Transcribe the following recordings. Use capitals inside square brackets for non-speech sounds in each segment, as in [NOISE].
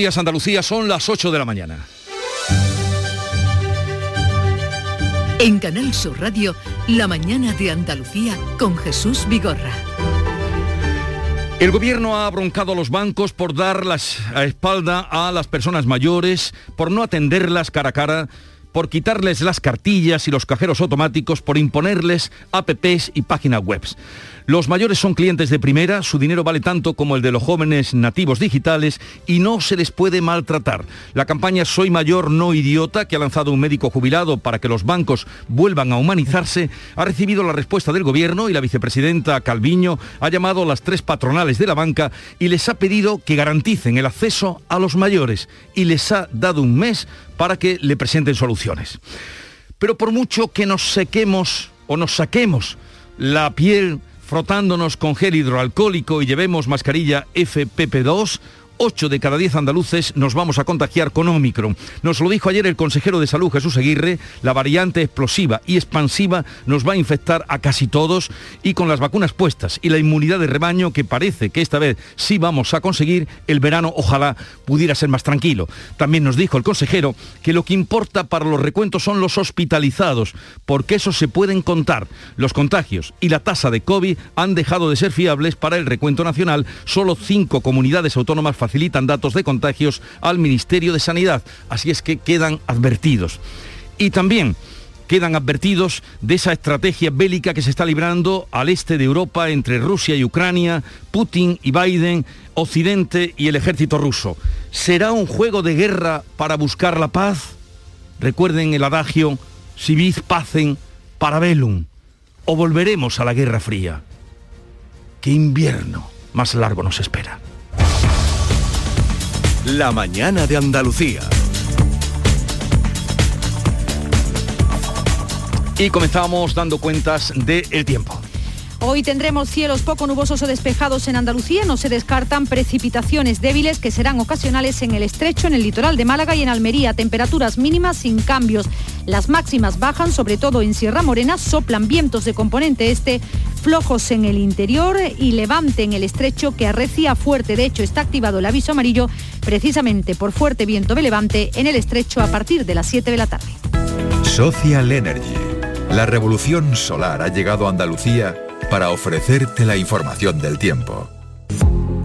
Días Andalucía son las 8 de la mañana. En Canal Sur Radio, La mañana de Andalucía con Jesús Vigorra. El gobierno ha broncado a los bancos por dar la espalda a las personas mayores, por no atenderlas cara a cara por quitarles las cartillas y los cajeros automáticos, por imponerles apps y páginas web. Los mayores son clientes de primera, su dinero vale tanto como el de los jóvenes nativos digitales y no se les puede maltratar. La campaña Soy mayor, no idiota, que ha lanzado un médico jubilado para que los bancos vuelvan a humanizarse, ha recibido la respuesta del gobierno y la vicepresidenta Calviño ha llamado a las tres patronales de la banca y les ha pedido que garanticen el acceso a los mayores y les ha dado un mes para que le presenten soluciones. Pero por mucho que nos sequemos o nos saquemos la piel frotándonos con gel hidroalcohólico y llevemos mascarilla FPP2, 8 de cada 10 andaluces nos vamos a contagiar con Omicron. Nos lo dijo ayer el consejero de salud Jesús Aguirre, la variante explosiva y expansiva nos va a infectar a casi todos y con las vacunas puestas y la inmunidad de rebaño que parece que esta vez sí vamos a conseguir, el verano ojalá pudiera ser más tranquilo. También nos dijo el consejero que lo que importa para los recuentos son los hospitalizados, porque eso se pueden contar. Los contagios y la tasa de COVID han dejado de ser fiables para el recuento nacional. Solo cinco comunidades autónomas datos de contagios al Ministerio de Sanidad. Así es que quedan advertidos. Y también quedan advertidos de esa estrategia bélica que se está librando al este de Europa entre Rusia y Ucrania, Putin y Biden, Occidente y el ejército ruso. ¿Será un juego de guerra para buscar la paz? Recuerden el adagio, si vis pacem para velum, o volveremos a la Guerra Fría. ¿Qué invierno más largo nos espera? La mañana de Andalucía. Y comenzamos dando cuentas del tiempo. Hoy tendremos cielos poco nubosos o despejados en Andalucía. No se descartan precipitaciones débiles que serán ocasionales en el estrecho, en el litoral de Málaga y en Almería. Temperaturas mínimas sin cambios. Las máximas bajan, sobre todo en Sierra Morena. Soplan vientos de componente este, flojos en el interior y levante en el estrecho que arrecia fuerte. De hecho, está activado el aviso amarillo precisamente por fuerte viento de levante en el estrecho a partir de las 7 de la tarde. Social Energy. La revolución solar ha llegado a Andalucía para ofrecerte la información del tiempo.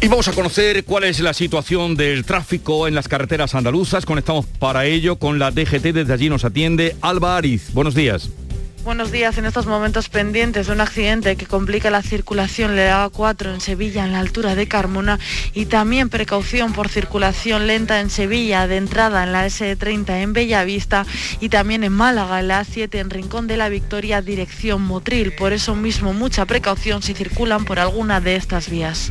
Y vamos a conocer cuál es la situación del tráfico en las carreteras andaluzas. Conectamos para ello con la DGT. Desde allí nos atiende Alba Ariz. Buenos días. Buenos días. En estos momentos pendientes de un accidente que complica la circulación le A4 en Sevilla en la altura de Carmona y también precaución por circulación lenta en Sevilla de entrada en la S30 en Bellavista y también en Málaga en la A7 en Rincón de la Victoria dirección Motril. Por eso mismo mucha precaución si circulan por alguna de estas vías.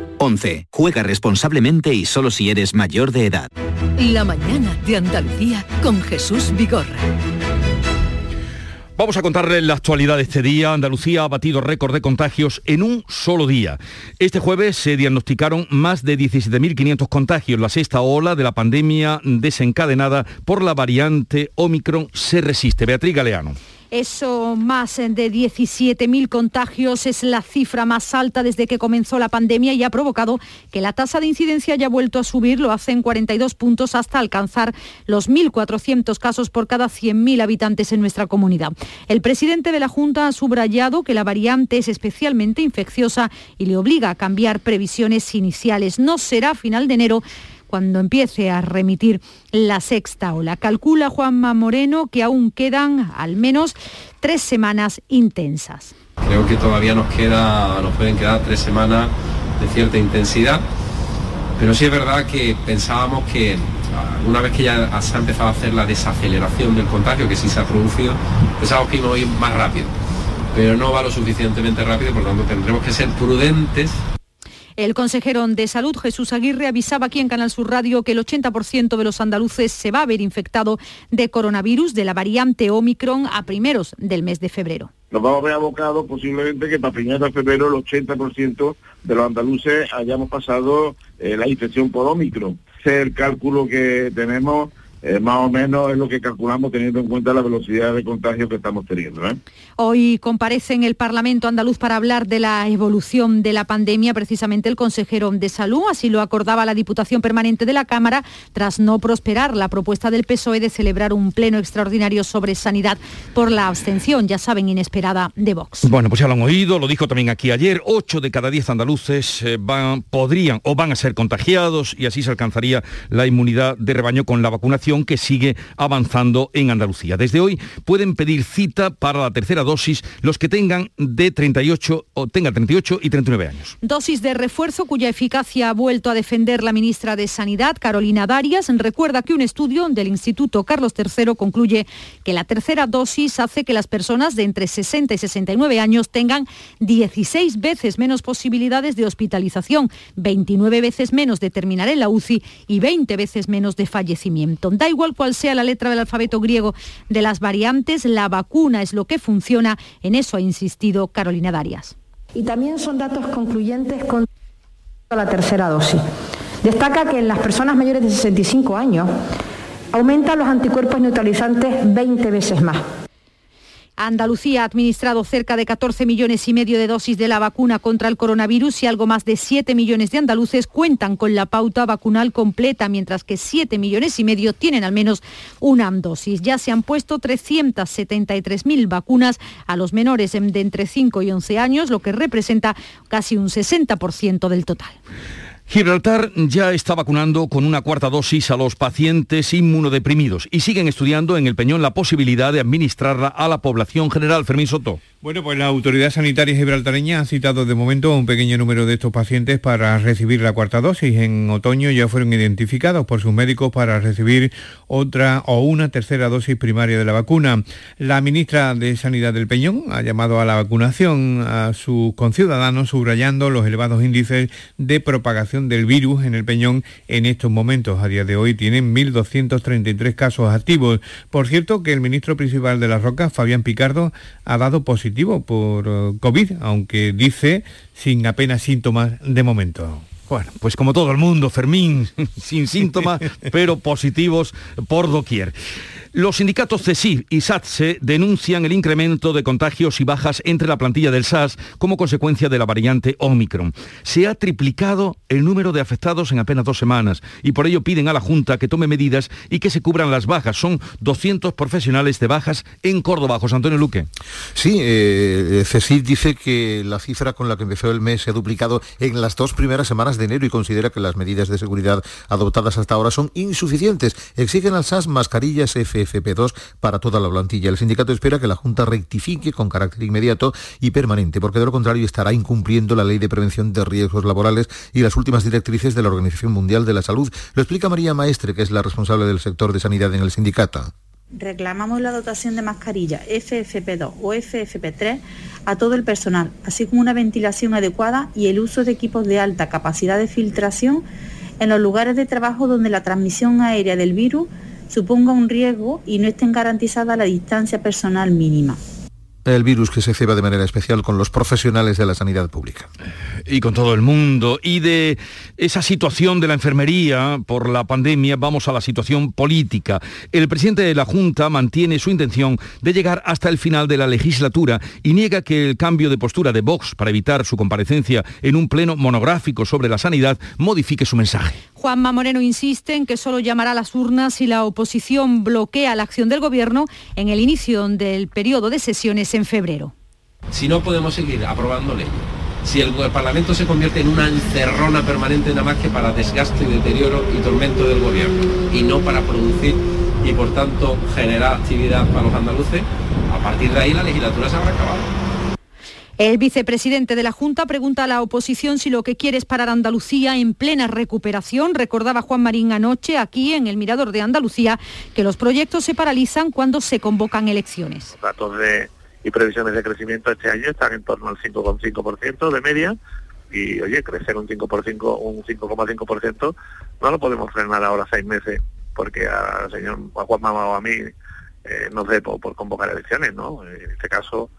11. Juega responsablemente y solo si eres mayor de edad. La mañana de Andalucía con Jesús Vigorra. Vamos a contarles la actualidad de este día. Andalucía ha batido récord de contagios en un solo día. Este jueves se diagnosticaron más de 17.500 contagios. La sexta ola de la pandemia desencadenada por la variante Omicron se resiste. Beatriz Galeano. Eso más de 17.000 contagios es la cifra más alta desde que comenzó la pandemia y ha provocado que la tasa de incidencia haya vuelto a subir, lo hace en 42 puntos hasta alcanzar los 1.400 casos por cada 100.000 habitantes en nuestra comunidad. El presidente de la Junta ha subrayado que la variante es especialmente infecciosa y le obliga a cambiar previsiones iniciales. No será final de enero cuando empiece a remitir la sexta ola. Calcula Juanma Moreno que aún quedan al menos tres semanas intensas. Creo que todavía nos queda, nos pueden quedar tres semanas de cierta intensidad, pero sí es verdad que pensábamos que ah, una vez que ya se ha empezado a hacer la desaceleración del contagio, que sí se ha producido, pensábamos que íbamos a ir más rápido, pero no va lo suficientemente rápido, por lo tanto tendremos que ser prudentes el consejero de Salud, Jesús Aguirre, avisaba aquí en Canal Sur Radio que el 80% de los andaluces se va a ver infectado de coronavirus de la variante Omicron a primeros del mes de febrero. Nos vamos a ver abocados posiblemente que para finales de febrero el 80% de los andaluces hayamos pasado eh, la infección por Omicron. Es el cálculo que tenemos eh, más o menos es lo que calculamos teniendo en cuenta la velocidad de contagio que estamos teniendo. ¿eh? Hoy comparece en el Parlamento andaluz para hablar de la evolución de la pandemia precisamente el consejero de Salud, así lo acordaba la Diputación Permanente de la Cámara tras no prosperar la propuesta del PSOE de celebrar un pleno extraordinario sobre sanidad por la abstención, ya saben, inesperada de Vox. Bueno, pues ya lo han oído, lo dijo también aquí ayer, 8 de cada 10 andaluces eh, van, podrían o van a ser contagiados y así se alcanzaría la inmunidad de rebaño con la vacunación que sigue avanzando en Andalucía. Desde hoy pueden pedir cita para la tercera dosis los que tengan de 38 o tengan 38 y 39 años. Dosis de refuerzo cuya eficacia ha vuelto a defender la ministra de Sanidad, Carolina Darias. Recuerda que un estudio del Instituto Carlos III concluye que la tercera dosis hace que las personas de entre 60 y 69 años tengan 16 veces menos posibilidades de hospitalización, 29 veces menos de terminar en la UCI y 20 veces menos de fallecimiento. Da igual cuál sea la letra del alfabeto griego de las variantes, la vacuna es lo que funciona. En eso ha insistido Carolina Darias. Y también son datos concluyentes con la tercera dosis. Destaca que en las personas mayores de 65 años aumentan los anticuerpos neutralizantes 20 veces más. Andalucía ha administrado cerca de 14 millones y medio de dosis de la vacuna contra el coronavirus y algo más de 7 millones de andaluces cuentan con la pauta vacunal completa, mientras que 7 millones y medio tienen al menos una dosis. Ya se han puesto 373.000 vacunas a los menores de entre 5 y 11 años, lo que representa casi un 60% del total. Gibraltar ya está vacunando con una cuarta dosis a los pacientes inmunodeprimidos y siguen estudiando en el Peñón la posibilidad de administrarla a la población general. Fermín Soto. Bueno, pues la autoridad sanitaria gibraltareña ha citado de momento un pequeño número de estos pacientes para recibir la cuarta dosis. En otoño ya fueron identificados por sus médicos para recibir otra o una tercera dosis primaria de la vacuna. La ministra de Sanidad del Peñón ha llamado a la vacunación a sus conciudadanos, subrayando los elevados índices de propagación del virus en el Peñón en estos momentos. A día de hoy tienen 1.233 casos activos. Por cierto, que el ministro principal de las Rocas, Fabián Picardo, ha dado positivo por eh, COVID, aunque dice sin apenas síntomas de momento. Bueno, pues como todo el mundo, Fermín, [LAUGHS] sin síntomas, [LAUGHS] pero positivos por doquier. Los sindicatos CESIF y SATSE denuncian el incremento de contagios y bajas entre la plantilla del SAS como consecuencia de la variante Omicron. Se ha triplicado el número de afectados en apenas dos semanas y por ello piden a la Junta que tome medidas y que se cubran las bajas. Son 200 profesionales de bajas en Córdoba. José Antonio Luque. Sí, eh, CESIF dice que la cifra con la que empezó el mes se ha duplicado en las dos primeras semanas de enero y considera que las medidas de seguridad adoptadas hasta ahora son insuficientes. Exigen al SAS mascarillas F FP2 para toda la plantilla. El sindicato espera que la Junta rectifique con carácter inmediato y permanente, porque de lo contrario estará incumpliendo la ley de prevención de riesgos laborales y las últimas directrices de la Organización Mundial de la Salud. Lo explica María Maestre, que es la responsable del sector de sanidad en el sindicato reclamamos la dotación de mascarilla FFP2 o FFP3 a todo el personal, así como una ventilación adecuada y el uso de equipos de alta capacidad de filtración en los lugares de trabajo donde la transmisión aérea del virus suponga un riesgo y no estén garantizadas la distancia personal mínima el virus que se ceba de manera especial con los profesionales de la sanidad pública. Y con todo el mundo. Y de esa situación de la enfermería por la pandemia vamos a la situación política. El presidente de la Junta mantiene su intención de llegar hasta el final de la legislatura y niega que el cambio de postura de Vox para evitar su comparecencia en un pleno monográfico sobre la sanidad modifique su mensaje. Juanma Moreno insiste en que solo llamará a las urnas si la oposición bloquea la acción del gobierno en el inicio del periodo de sesiones en febrero. Si no podemos seguir aprobando leyes, si el, Parlamento se convierte en una encerrona permanente nada más que para desgaste, deterioro y tormento del gobierno y no para producir y por tanto generar actividad para los andaluces, a partir de ahí la legislatura se habrá acabado. El vicepresidente de la Junta pregunta a la oposición si lo que quiere es parar Andalucía en plena recuperación. Recordaba Juan Marín anoche aquí en el Mirador de Andalucía que los proyectos se paralizan cuando se convocan elecciones. Datos de, y previsiones de crecimiento este año están en torno al 5,5% de media y oye, crecer un 5,5% un 5,5% no lo podemos frenar ahora seis meses porque al señor Juan Mama o a mí eh, nos dé por convocar elecciones, ¿no? En este caso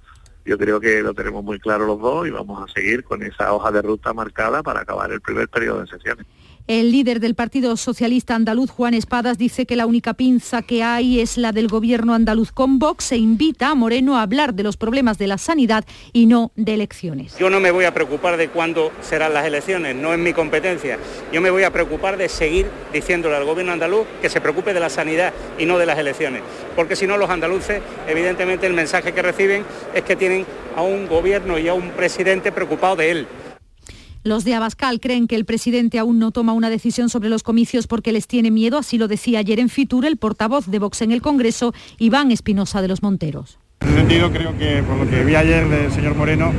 yo creo que lo tenemos muy claro los dos y vamos a seguir con esa hoja de ruta marcada para acabar el primer periodo de sesiones. El líder del Partido Socialista Andaluz, Juan Espadas, dice que la única pinza que hay es la del gobierno andaluz con Vox e invita a Moreno a hablar de los problemas de la sanidad y no de elecciones. Yo no me voy a preocupar de cuándo serán las elecciones, no es mi competencia. Yo me voy a preocupar de seguir diciéndole al gobierno andaluz que se preocupe de la sanidad y no de las elecciones. Porque si no, los andaluces, evidentemente, el mensaje que reciben es que tienen a un gobierno y a un presidente preocupado de él. Los de Abascal creen que el presidente aún no toma una decisión sobre los comicios porque les tiene miedo, así lo decía ayer en Fitur el portavoz de Vox en el Congreso, Iván Espinosa de los Monteros. En ese sentido creo que por lo que vi ayer del señor Moreno,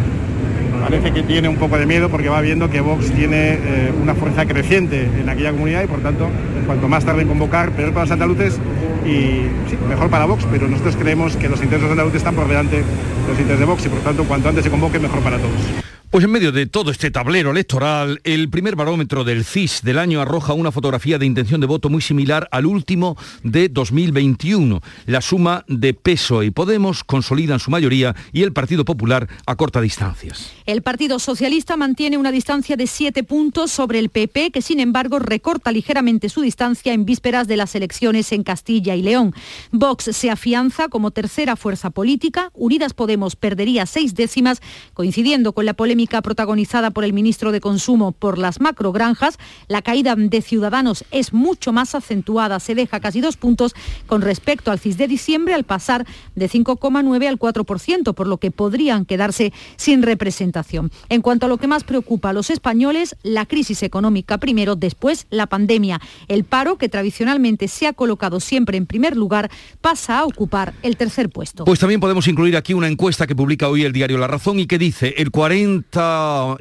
parece que tiene un poco de miedo porque va viendo que Vox tiene eh, una fuerza creciente en aquella comunidad y por tanto, cuanto más tarde en convocar, peor para los andaluces y sí, mejor para Vox, pero nosotros creemos que los intereses andaluces están por delante de los intereses de Vox y por tanto, cuanto antes se convoque, mejor para todos. Pues en medio de todo este tablero electoral, el primer barómetro del CIS del año arroja una fotografía de intención de voto muy similar al último de 2021. La suma de peso y Podemos consolidan su mayoría y el Partido Popular a corta distancias. El Partido Socialista mantiene una distancia de siete puntos sobre el PP, que sin embargo recorta ligeramente su distancia en vísperas de las elecciones en Castilla y León. Vox se afianza como tercera fuerza política. Unidas Podemos perdería seis décimas, coincidiendo con la polémica protagonizada por el ministro de Consumo por las macrogranjas, la caída de Ciudadanos es mucho más acentuada, se deja casi dos puntos con respecto al CIS de diciembre al pasar de 5,9 al 4%, por lo que podrían quedarse sin representación. En cuanto a lo que más preocupa a los españoles, la crisis económica primero, después la pandemia. El paro, que tradicionalmente se ha colocado siempre en primer lugar, pasa a ocupar el tercer puesto. Pues también podemos incluir aquí una encuesta que publica hoy el diario La Razón y que dice el 40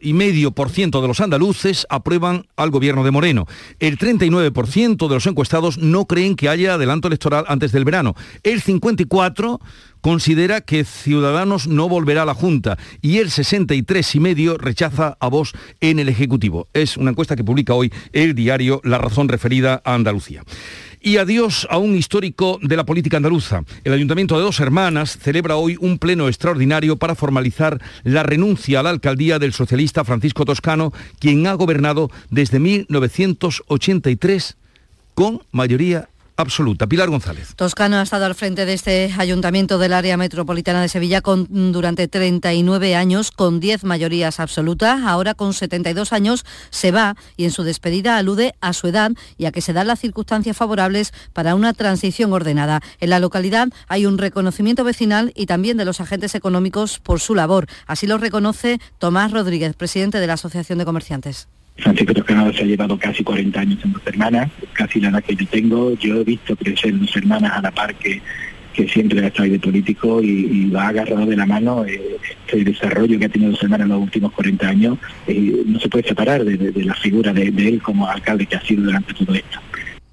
y medio por ciento de los andaluces aprueban al gobierno de Moreno. El 39% de los encuestados no creen que haya adelanto electoral antes del verano. El 54 considera que Ciudadanos no volverá a la Junta y el 63 y medio rechaza a Vox en el Ejecutivo. Es una encuesta que publica hoy el diario La Razón referida a Andalucía. Y adiós a un histórico de la política andaluza. El Ayuntamiento de Dos Hermanas celebra hoy un pleno extraordinario para formalizar la renuncia a la alcaldía del socialista Francisco Toscano, quien ha gobernado desde 1983 con mayoría absoluta. Pilar González. Toscano ha estado al frente de este ayuntamiento del área metropolitana de Sevilla con, durante 39 años, con 10 mayorías absolutas. Ahora con 72 años se va y en su despedida alude a su edad y a que se dan las circunstancias favorables para una transición ordenada. En la localidad hay un reconocimiento vecinal y también de los agentes económicos por su labor. Así lo reconoce Tomás Rodríguez, presidente de la Asociación de Comerciantes. Francisco Toscano se ha llevado casi 40 años en dos hermanas, casi la edad que yo tengo. Yo he visto crecer dos hermanas a la par que, que siempre ha estado de político y, y ha agarrado de la mano. Eh, este desarrollo que ha tenido dos hermanas en los últimos 40 años eh, no se puede separar de la figura de, de él como alcalde que ha sido durante todo esto.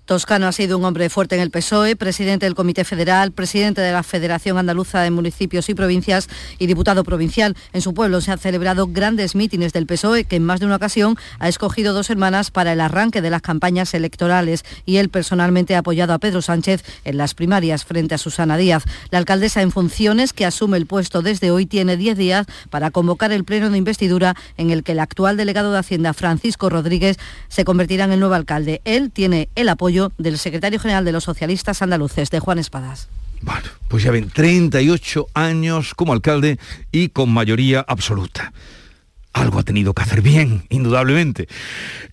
Toscano ha sido un hombre fuerte en el PSOE, presidente del Comité Federal, presidente de la Federación Andaluza de Municipios y Provincias y diputado provincial. En su pueblo se han celebrado grandes mítines del PSOE que en más de una ocasión ha escogido dos hermanas para el arranque de las campañas electorales y él personalmente ha apoyado a Pedro Sánchez en las primarias frente a Susana Díaz. La alcaldesa en funciones, que asume el puesto desde hoy, tiene 10 días para convocar el pleno de investidura en el que el actual delegado de Hacienda, Francisco Rodríguez, se convertirá en el nuevo alcalde. Él tiene el apoyo del secretario general de los socialistas andaluces, de Juan Espadas. Bueno, pues ya ven, 38 años como alcalde y con mayoría absoluta. Algo ha tenido que hacer bien, indudablemente.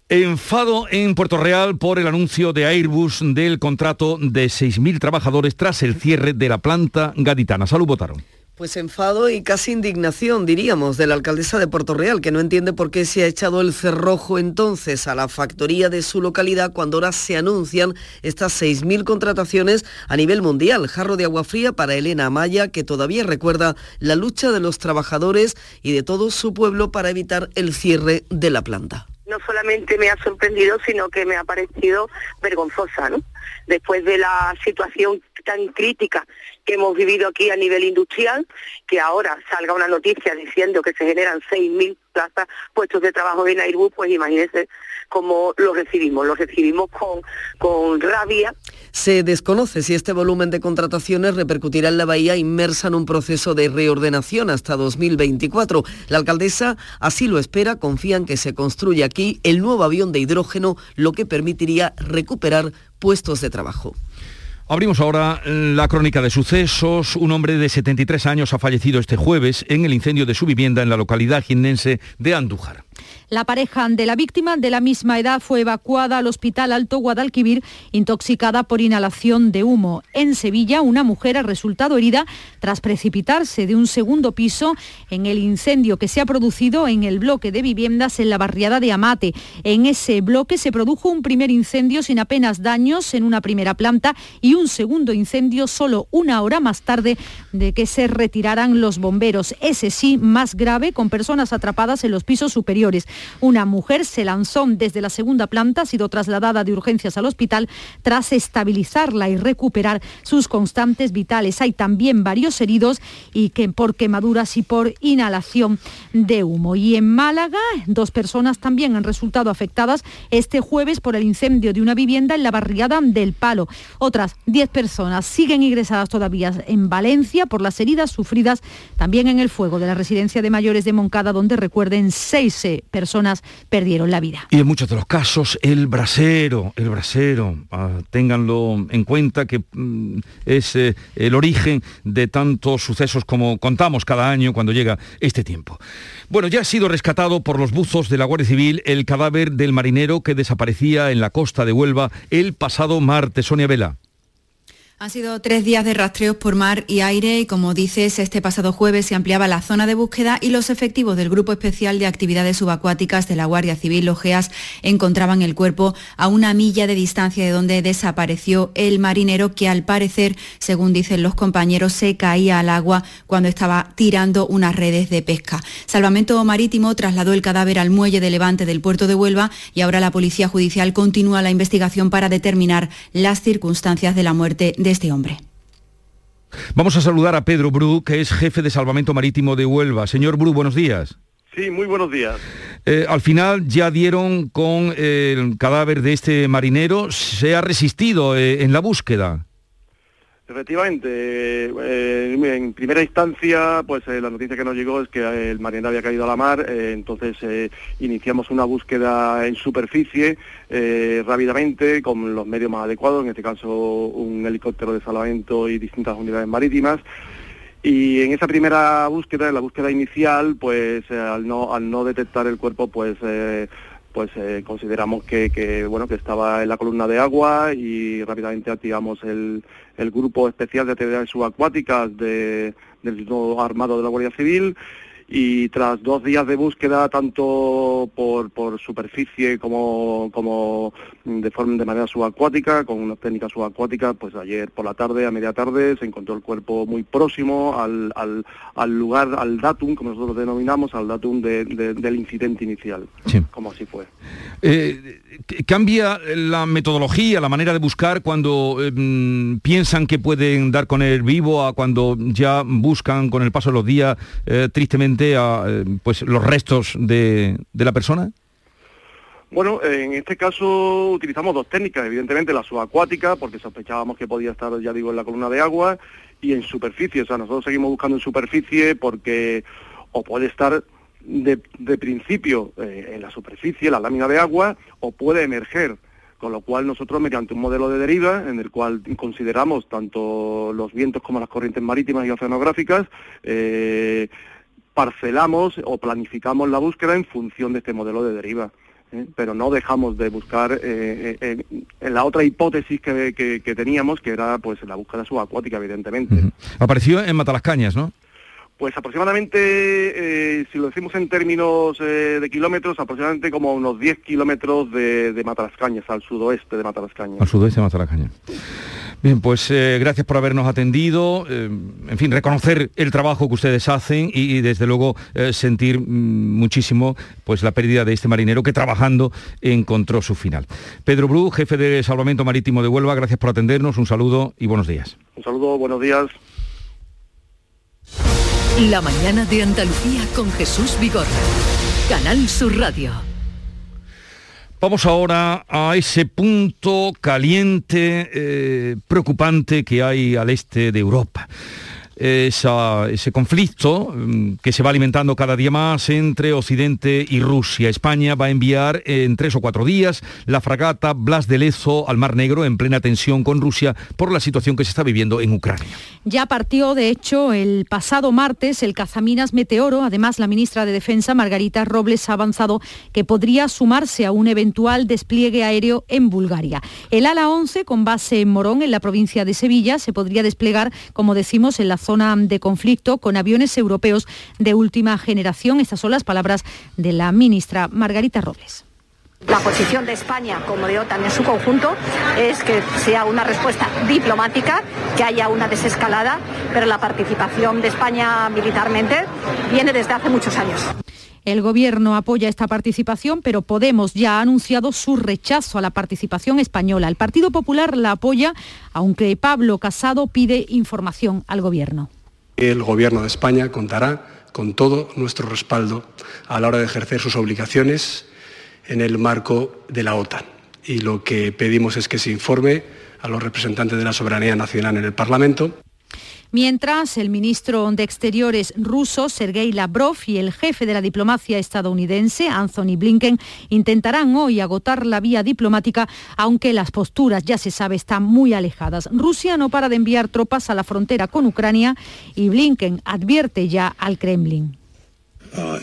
Enfado en Puerto Real por el anuncio de Airbus del contrato de 6.000 trabajadores tras el cierre de la planta gaditana. Salud, votaron. Pues enfado y casi indignación, diríamos, de la alcaldesa de Puerto Real, que no entiende por qué se ha echado el cerrojo entonces a la factoría de su localidad cuando ahora se anuncian estas 6.000 contrataciones a nivel mundial. Jarro de agua fría para Elena Amaya, que todavía recuerda la lucha de los trabajadores y de todo su pueblo para evitar el cierre de la planta no solamente me ha sorprendido, sino que me ha parecido vergonzosa, ¿no? Después de la situación tan crítica que hemos vivido aquí a nivel industrial, que ahora salga una noticia diciendo que se generan 6.000 plazas, puestos de trabajo en Airbus, pues imagínense cómo lo recibimos. Lo recibimos con, con rabia. Se desconoce si este volumen de contrataciones repercutirá en la bahía inmersa en un proceso de reordenación hasta 2024. La alcaldesa así lo espera, confía en que se construya aquí el nuevo avión de hidrógeno, lo que permitiría recuperar puestos de trabajo. Abrimos ahora la crónica de sucesos. Un hombre de 73 años ha fallecido este jueves en el incendio de su vivienda en la localidad jiennense de Andújar. La pareja de la víctima de la misma edad fue evacuada al Hospital Alto Guadalquivir intoxicada por inhalación de humo. En Sevilla, una mujer ha resultado herida tras precipitarse de un segundo piso en el incendio que se ha producido en el bloque de viviendas en la barriada de Amate. En ese bloque se produjo un primer incendio sin apenas daños en una primera planta y un segundo incendio solo una hora más tarde de que se retiraran los bomberos. Ese sí, más grave, con personas atrapadas en los pisos superiores. Una mujer se lanzó desde la segunda planta, ha sido trasladada de urgencias al hospital tras estabilizarla y recuperar sus constantes vitales. Hay también varios heridos y que por quemaduras y por inhalación de humo. Y en Málaga, dos personas también han resultado afectadas este jueves por el incendio de una vivienda en la barriada del Palo. Otras diez personas siguen ingresadas todavía en Valencia por las heridas sufridas también en el fuego de la residencia de mayores de Moncada, donde recuerden seis eh, personas personas perdieron la vida. Y en muchos de los casos, el brasero, el brasero, ah, ténganlo en cuenta que mm, es eh, el origen de tantos sucesos como contamos cada año cuando llega este tiempo. Bueno, ya ha sido rescatado por los buzos de la Guardia Civil el cadáver del marinero que desaparecía en la costa de Huelva el pasado martes. Sonia Vela. Han sido tres días de rastreos por mar y aire y como dices, este pasado jueves se ampliaba la zona de búsqueda y los efectivos del Grupo Especial de Actividades Subacuáticas de la Guardia Civil Logeas encontraban el cuerpo a una milla de distancia de donde desapareció el marinero que al parecer, según dicen los compañeros, se caía al agua cuando estaba tirando unas redes de pesca. Salvamento Marítimo trasladó el cadáver al muelle de Levante del puerto de Huelva y ahora la Policía Judicial continúa la investigación para determinar las circunstancias de la muerte este hombre. Vamos a saludar a Pedro Bru, que es jefe de salvamento marítimo de Huelva. Señor Bru, buenos días. Sí, muy buenos días. Eh, al final ya dieron con el cadáver de este marinero. ¿Se ha resistido eh, en la búsqueda? Efectivamente, eh, en primera instancia, pues eh, la noticia que nos llegó es que el marinero había caído a la mar, eh, entonces iniciamos una búsqueda en superficie rápidamente con los medios más adecuados, en este caso un helicóptero de salvamento y distintas unidades marítimas. Y en esa primera búsqueda, en la búsqueda inicial, pues al no, al no detectar el cuerpo, pues pues consideramos que, bueno que estaba en la columna de agua y rápidamente activamos el, el Grupo Especial de Actividades Subacuáticas de, del Armado de la Guardia Civil. Y tras dos días de búsqueda tanto por, por superficie como, como de forma de manera subacuática, con unas técnicas subacuáticas, pues ayer por la tarde, a media tarde, se encontró el cuerpo muy próximo al, al, lugar, al datum, como nosotros denominamos, al datum del incidente inicial, como así fue. Eh, ¿Cambia la metodología, la manera de buscar cuando em, piensan que pueden dar con el vivo a cuando ya buscan con el paso de los días eh, tristemente a eh, pues, los restos de, la persona? Bueno, en este caso utilizamos dos técnicas, evidentemente la subacuática, porque sospechábamos que podía estar, ya digo, en la columna de agua, y en superficie, o sea, nosotros seguimos buscando en superficie porque o puede estar de, principio eh, en la superficie, la lámina de agua, o puede emerger. Con lo cual nosotros, mediante un modelo de deriva, en el cual consideramos tanto los vientos como las corrientes marítimas y oceanográficas, eh, parcelamos o planificamos la búsqueda en función de este modelo de deriva. ¿Eh? pero no dejamos de buscar en la otra hipótesis que, teníamos, que era pues la búsqueda subacuática, evidentemente. Apareció en Matalascañas, ¿no? Pues aproximadamente, eh, si lo decimos en términos eh, de kilómetros, aproximadamente como unos 10 kilómetros de, de Matarascañas, al sudoeste de Matarascañas. Al sudoeste de Matarascañas. Bien, pues eh, gracias por habernos atendido, eh, en fin, reconocer el trabajo que ustedes hacen y, y desde luego eh, sentir mm, muchísimo pues la pérdida de este marinero que trabajando encontró su final. Pedro Bru, jefe de Salvamento Marítimo de Huelva, gracias por atendernos, un saludo y buenos días. Un saludo, buenos días. La mañana de Andalucía con Jesús Vigorra. Canal Sur Radio. Vamos ahora a ese punto caliente, eh, preocupante que hay al este de Europa. Ese conflicto mm, que se va alimentando cada día más entre Occidente y Rusia. España va a enviar en tres o cuatro días la fragata Blas de Lezo al Mar Negro en plena tensión con Rusia por la situación que se está viviendo en Ucrania. Ya partió, de hecho, el pasado martes el cazaminas Meteoro. Además, la ministra de Defensa, Margarita Robles, ha avanzado que podría sumarse a un eventual despliegue aéreo en Bulgaria. El ala 11, con base en Morón, en la provincia de Sevilla, se podría desplegar, como decimos, en la zona de conflicto con aviones europeos de última generación. Estas son las palabras de la ministra Margarita Robles. La posición de España como de OTAN en su conjunto es que sea una respuesta diplomática, que haya una desescalada, pero la participación de España militarmente viene desde hace muchos años. El Gobierno apoya esta participación, pero Podemos ya ha anunciado su rechazo a la participación española. El Partido Popular la apoya, aunque Pablo Casado pide información al Gobierno. El Gobierno de España contará con todo nuestro respaldo a la hora de ejercer sus obligaciones en el marco de la OTAN. Y lo que pedimos es que se informe a los representantes de la soberanía nacional en el Parlamento Mientras, el ministro de Exteriores ruso, Sergei Lavrov, y el jefe de la diplomacia estadounidense, Anthony Blinken, intentarán hoy agotar la vía diplomática, aunque las posturas, ya se sabe, están muy alejadas. Rusia no para de enviar tropas a la frontera con Ucrania y Blinken advierte ya al Kremlin. Uh,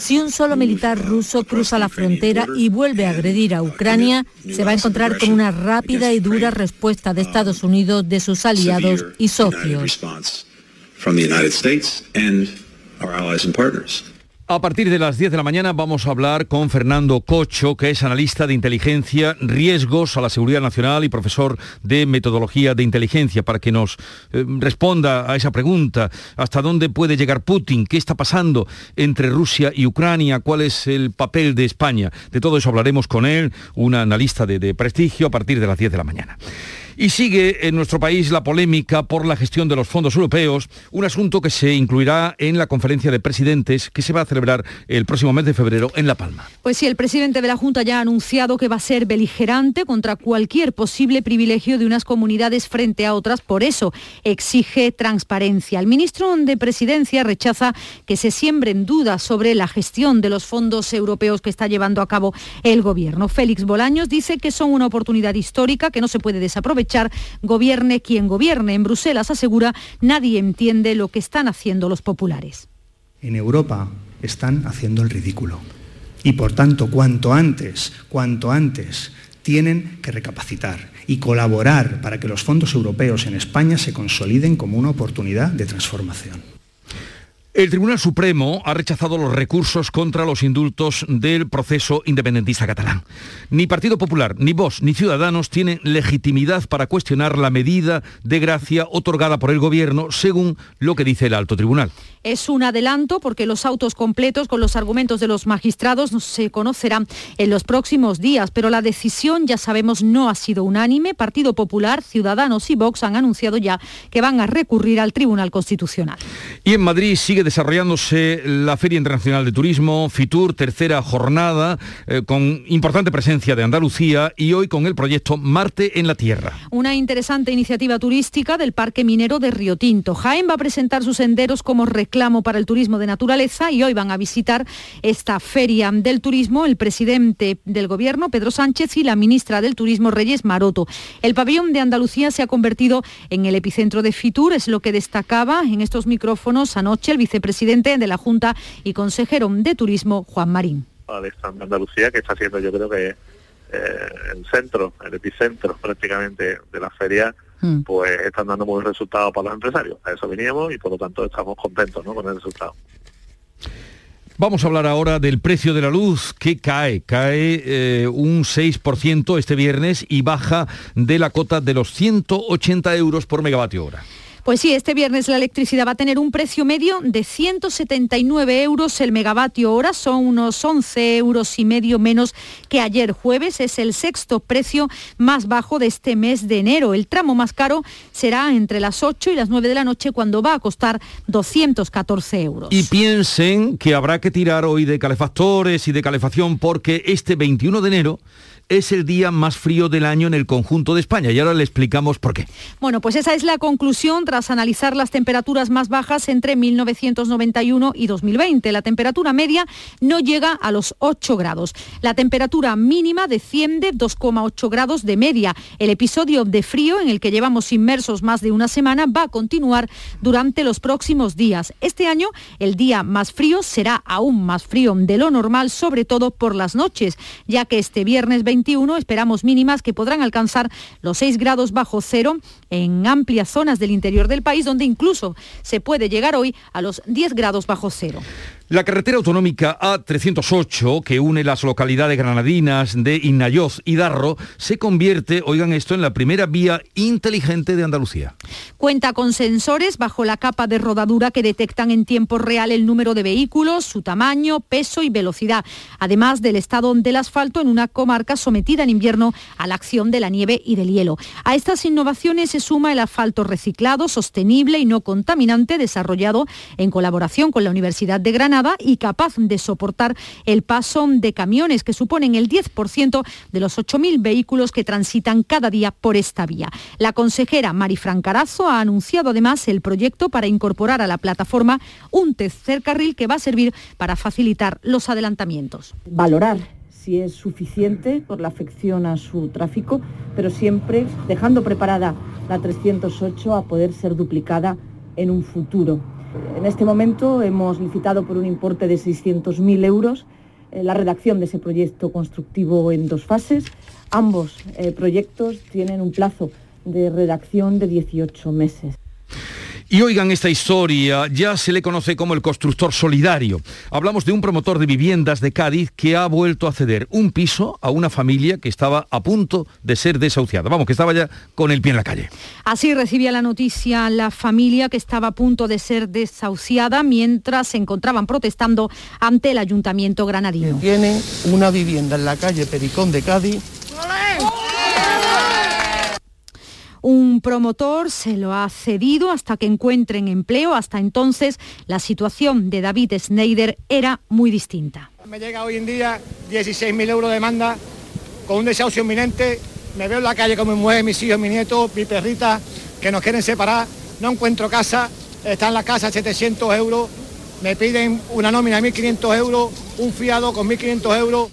Si un solo militar ruso cruza la frontera y vuelve a agredir a Ucrania, se va a encontrar con una rápida y dura respuesta de Estados Unidos, de sus aliados y socios. A partir de las 10 de la mañana vamos a hablar con Fernando Cocho, que es analista de inteligencia, riesgos a la seguridad nacional y profesor de metodología de inteligencia, para que nos eh, responda a esa pregunta. ¿Hasta dónde puede llegar Putin? ¿Qué está pasando entre Rusia y Ucrania? ¿Cuál es el papel de España? De todo eso hablaremos con él, un analista de, de prestigio, a partir de las 10 de la mañana. Y sigue en nuestro país la polémica por la gestión de los fondos europeos, un asunto que se incluirá en la conferencia de presidentes que se va a celebrar el próximo mes de febrero en La Palma. Pues sí, el presidente de la Junta ya ha anunciado que va a ser beligerante contra cualquier posible privilegio de unas comunidades frente a otras, por eso exige transparencia. El ministro de Presidencia rechaza que se siembren dudas sobre la gestión de los fondos europeos que está llevando a cabo el gobierno. Félix Bolaños dice que son una oportunidad histórica que no se puede desaprovechar, gobierne quien gobierne. En Bruselas asegura nadie entiende lo que están haciendo los populares. En Europa están haciendo el ridículo. Y por tanto, cuanto antes, cuanto antes, tienen que recapacitar y colaborar para que los fondos europeos en España se consoliden como una oportunidad de transformación. El Tribunal Supremo ha rechazado los recursos contra los indultos del proceso independentista catalán. Ni Partido Popular, ni Vox, ni Ciudadanos tienen legitimidad para cuestionar la medida de gracia otorgada por el Gobierno, según lo que dice el Alto Tribunal. Es un adelanto porque los autos completos con los argumentos de los magistrados no se conocerán en los próximos días, pero la decisión, ya sabemos, no ha sido unánime. Partido Popular, Ciudadanos y Vox han anunciado ya que van a recurrir al Tribunal Constitucional. Y en Madrid sigue desarrollándose la Feria Internacional de Turismo, FITUR, tercera jornada, eh, con importante presencia de Andalucía y hoy con el proyecto Marte en la Tierra. Una interesante iniciativa turística del Parque Minero de Río Tinto. Jaén va a presentar sus senderos como reclamo para el turismo de naturaleza y hoy van a visitar esta feria del turismo el presidente del gobierno, Pedro Sánchez, y la ministra del Turismo, Reyes Maroto. El pabellón de Andalucía se ha convertido en el epicentro de FITUR, es lo que destacaba en estos micrófonos anoche el vicepresidente de la Junta y consejero de Turismo, Juan Marín. Andalucía, que está siendo yo creo que eh, el centro, el epicentro prácticamente de la feria Mm. pues están dando buenos resultados para los empresarios. A eso veníamos y por lo tanto estamos contentos ¿no? con el resultado. Vamos a hablar ahora del precio de la luz que cae, cae eh, un 6% este viernes y baja de la cota de los 180 euros por megavatio hora. Pues sí, este viernes la electricidad va a tener un precio medio de 179 euros el megavatio hora, son unos 11 euros y medio menos que ayer jueves, es el sexto precio más bajo de este mes de enero. El tramo más caro será entre las 8 y las 9 de la noche cuando va a costar 214 euros. Y piensen que habrá que tirar hoy de calefactores y de calefacción porque este 21 de enero es el día más frío del año en el conjunto de España y ahora le explicamos por qué. Bueno, pues esa es la conclusión tras analizar las temperaturas más bajas entre 1991 y 2020. La temperatura media no llega a los 8 grados. La temperatura mínima desciende 2,8 grados de media. El episodio de frío en el que llevamos inmersos más de una semana va a continuar durante los próximos días. Este año el día más frío será aún más frío de lo normal, sobre todo por las noches, ya que este viernes 20 esperamos mínimas que podrán alcanzar los 6 grados bajo cero en amplias zonas del interior del país, donde incluso se puede llegar hoy a los 10 grados bajo cero. La carretera autonómica A308, que une las localidades granadinas de Innayoz y Darro, se convierte, oigan esto, en la primera vía inteligente de Andalucía. Cuenta con sensores bajo la capa de rodadura que detectan en tiempo real el número de vehículos, su tamaño, peso y velocidad, además del estado del asfalto en una comarca sometida en invierno a la acción de la nieve y del hielo. A estas innovaciones se suma el asfalto reciclado, sostenible y no contaminante desarrollado en colaboración con la Universidad de Granada y capaz de soportar el paso de camiones que suponen el 10% de los 8.000 vehículos que transitan cada día por esta vía. La consejera Marifran Carazo ha anunciado además el proyecto para incorporar a la plataforma un tercer carril que va a servir para facilitar los adelantamientos. Valorar si es suficiente por la afección a su tráfico, pero siempre dejando preparada la 308 a poder ser duplicada en un futuro. En este momento hemos licitado por un importe de 600.000 euros eh, la redacción de ese proyecto constructivo en dos fases. Ambos eh, proyectos tienen un plazo de redacción de 18 meses. Y oigan esta historia, ya se le conoce como el constructor solidario. Hablamos de un promotor de viviendas de Cádiz que ha vuelto a ceder un piso a una familia que estaba a punto de ser desahuciada. Vamos, que estaba ya con el pie en la calle. Así recibía la noticia la familia que estaba a punto de ser desahuciada mientras se encontraban protestando ante el ayuntamiento granadino. Tiene una vivienda en la calle Pericón de Cádiz un promotor se lo ha cedido hasta que encuentren empleo. Hasta entonces la situación de David Schneider era muy distinta. Me llega hoy en día 16.000 euros de demanda con un desahucio inminente. Me veo en la calle con mi mujer, mis hijos, mi nieto, mi perrita, que nos quieren separar. No encuentro casa, está en la casa 700 euros. Me piden una nómina de 1.500 euros, un fiado con 1.500 euros.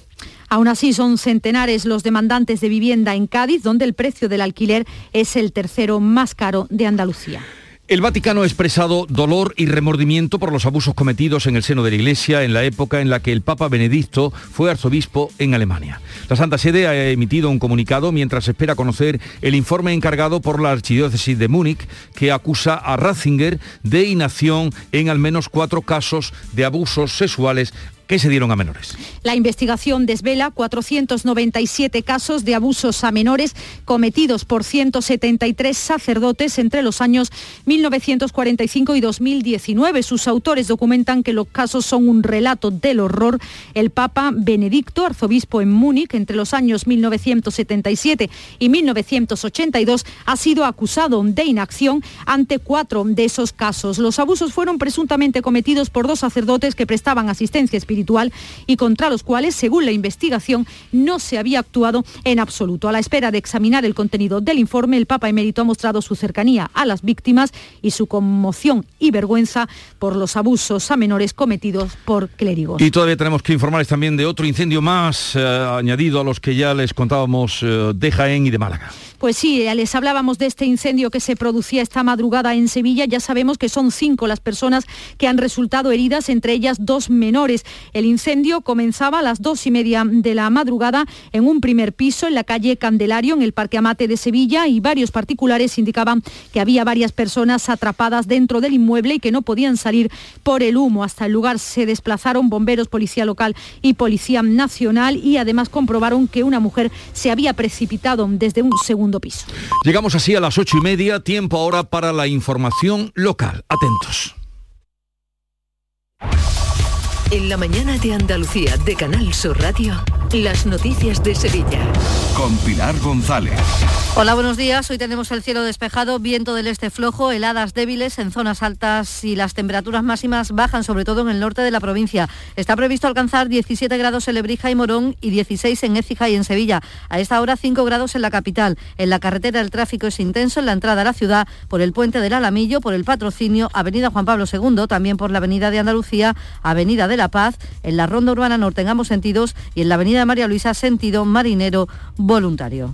Aún así, son centenares los demandantes de vivienda en Cádiz, donde el precio del alquiler es el tercero más caro de Andalucía. El Vaticano ha expresado dolor y remordimiento por los abusos cometidos en el seno de la Iglesia en la época en la que el Papa Benedicto fue arzobispo en Alemania. La Santa Sede ha emitido un comunicado mientras espera conocer el informe encargado por la Archidiócesis de Múnich que acusa a Ratzinger de inacción en al menos cuatro casos de abusos sexuales que se dieron a menores. La investigación desvela 497 casos de abusos a menores cometidos por 173 sacerdotes entre los años 1945 y 2019. Sus autores documentan que los casos son un relato del horror. El Papa Benedicto, arzobispo en Múnich entre los años 1977 y 1982, ha sido acusado de inacción ante cuatro de esos casos. Los abusos fueron presuntamente cometidos por dos sacerdotes que prestaban asistencia espiritual y contra los cuales, según la investigación, no se había actuado en absoluto. A la espera de examinar el contenido del informe, el Papa emérito ha mostrado su cercanía a las víctimas y su conmoción y vergüenza por los abusos a menores cometidos por clérigos. Y todavía tenemos que informarles también de otro incendio más eh, añadido a los que ya les contábamos eh, de Jaén y de Málaga. Pues sí, les hablábamos de este incendio que se producía esta madrugada en Sevilla. Ya sabemos que son cinco las personas que han resultado heridas, entre ellas dos menores. El incendio comenzaba a las dos y media de la madrugada en un primer piso en la calle Candelario, en el Parque Amate de Sevilla, y varios particulares indicaban que había varias personas atrapadas dentro del inmueble y que no podían salir por el humo. Hasta el lugar se desplazaron bomberos, policía local y policía nacional y además comprobaron que una mujer se había precipitado desde un segundo piso. Llegamos así a las ocho y media, tiempo ahora para la información local. Atentos. En la mañana de Andalucía de Canal Sur Radio, las noticias de Sevilla. Con Pilar González. Hola, buenos días. Hoy tenemos el cielo despejado, viento del este flojo, heladas débiles en zonas altas y las temperaturas máximas bajan, sobre todo en el norte de la provincia. Está previsto alcanzar 17 grados en Lebrija y Morón y 16 en Écija y en Sevilla. A esta hora 5 grados en la capital. En la carretera el tráfico es intenso en la entrada a la ciudad por el puente del Alamillo, por el patrocinio, Avenida Juan Pablo II, también por la Avenida de Andalucía, Avenida la Paz, en la Ronda Urbana Norte en sentidos y en la Avenida María Luisa sentido marinero voluntario.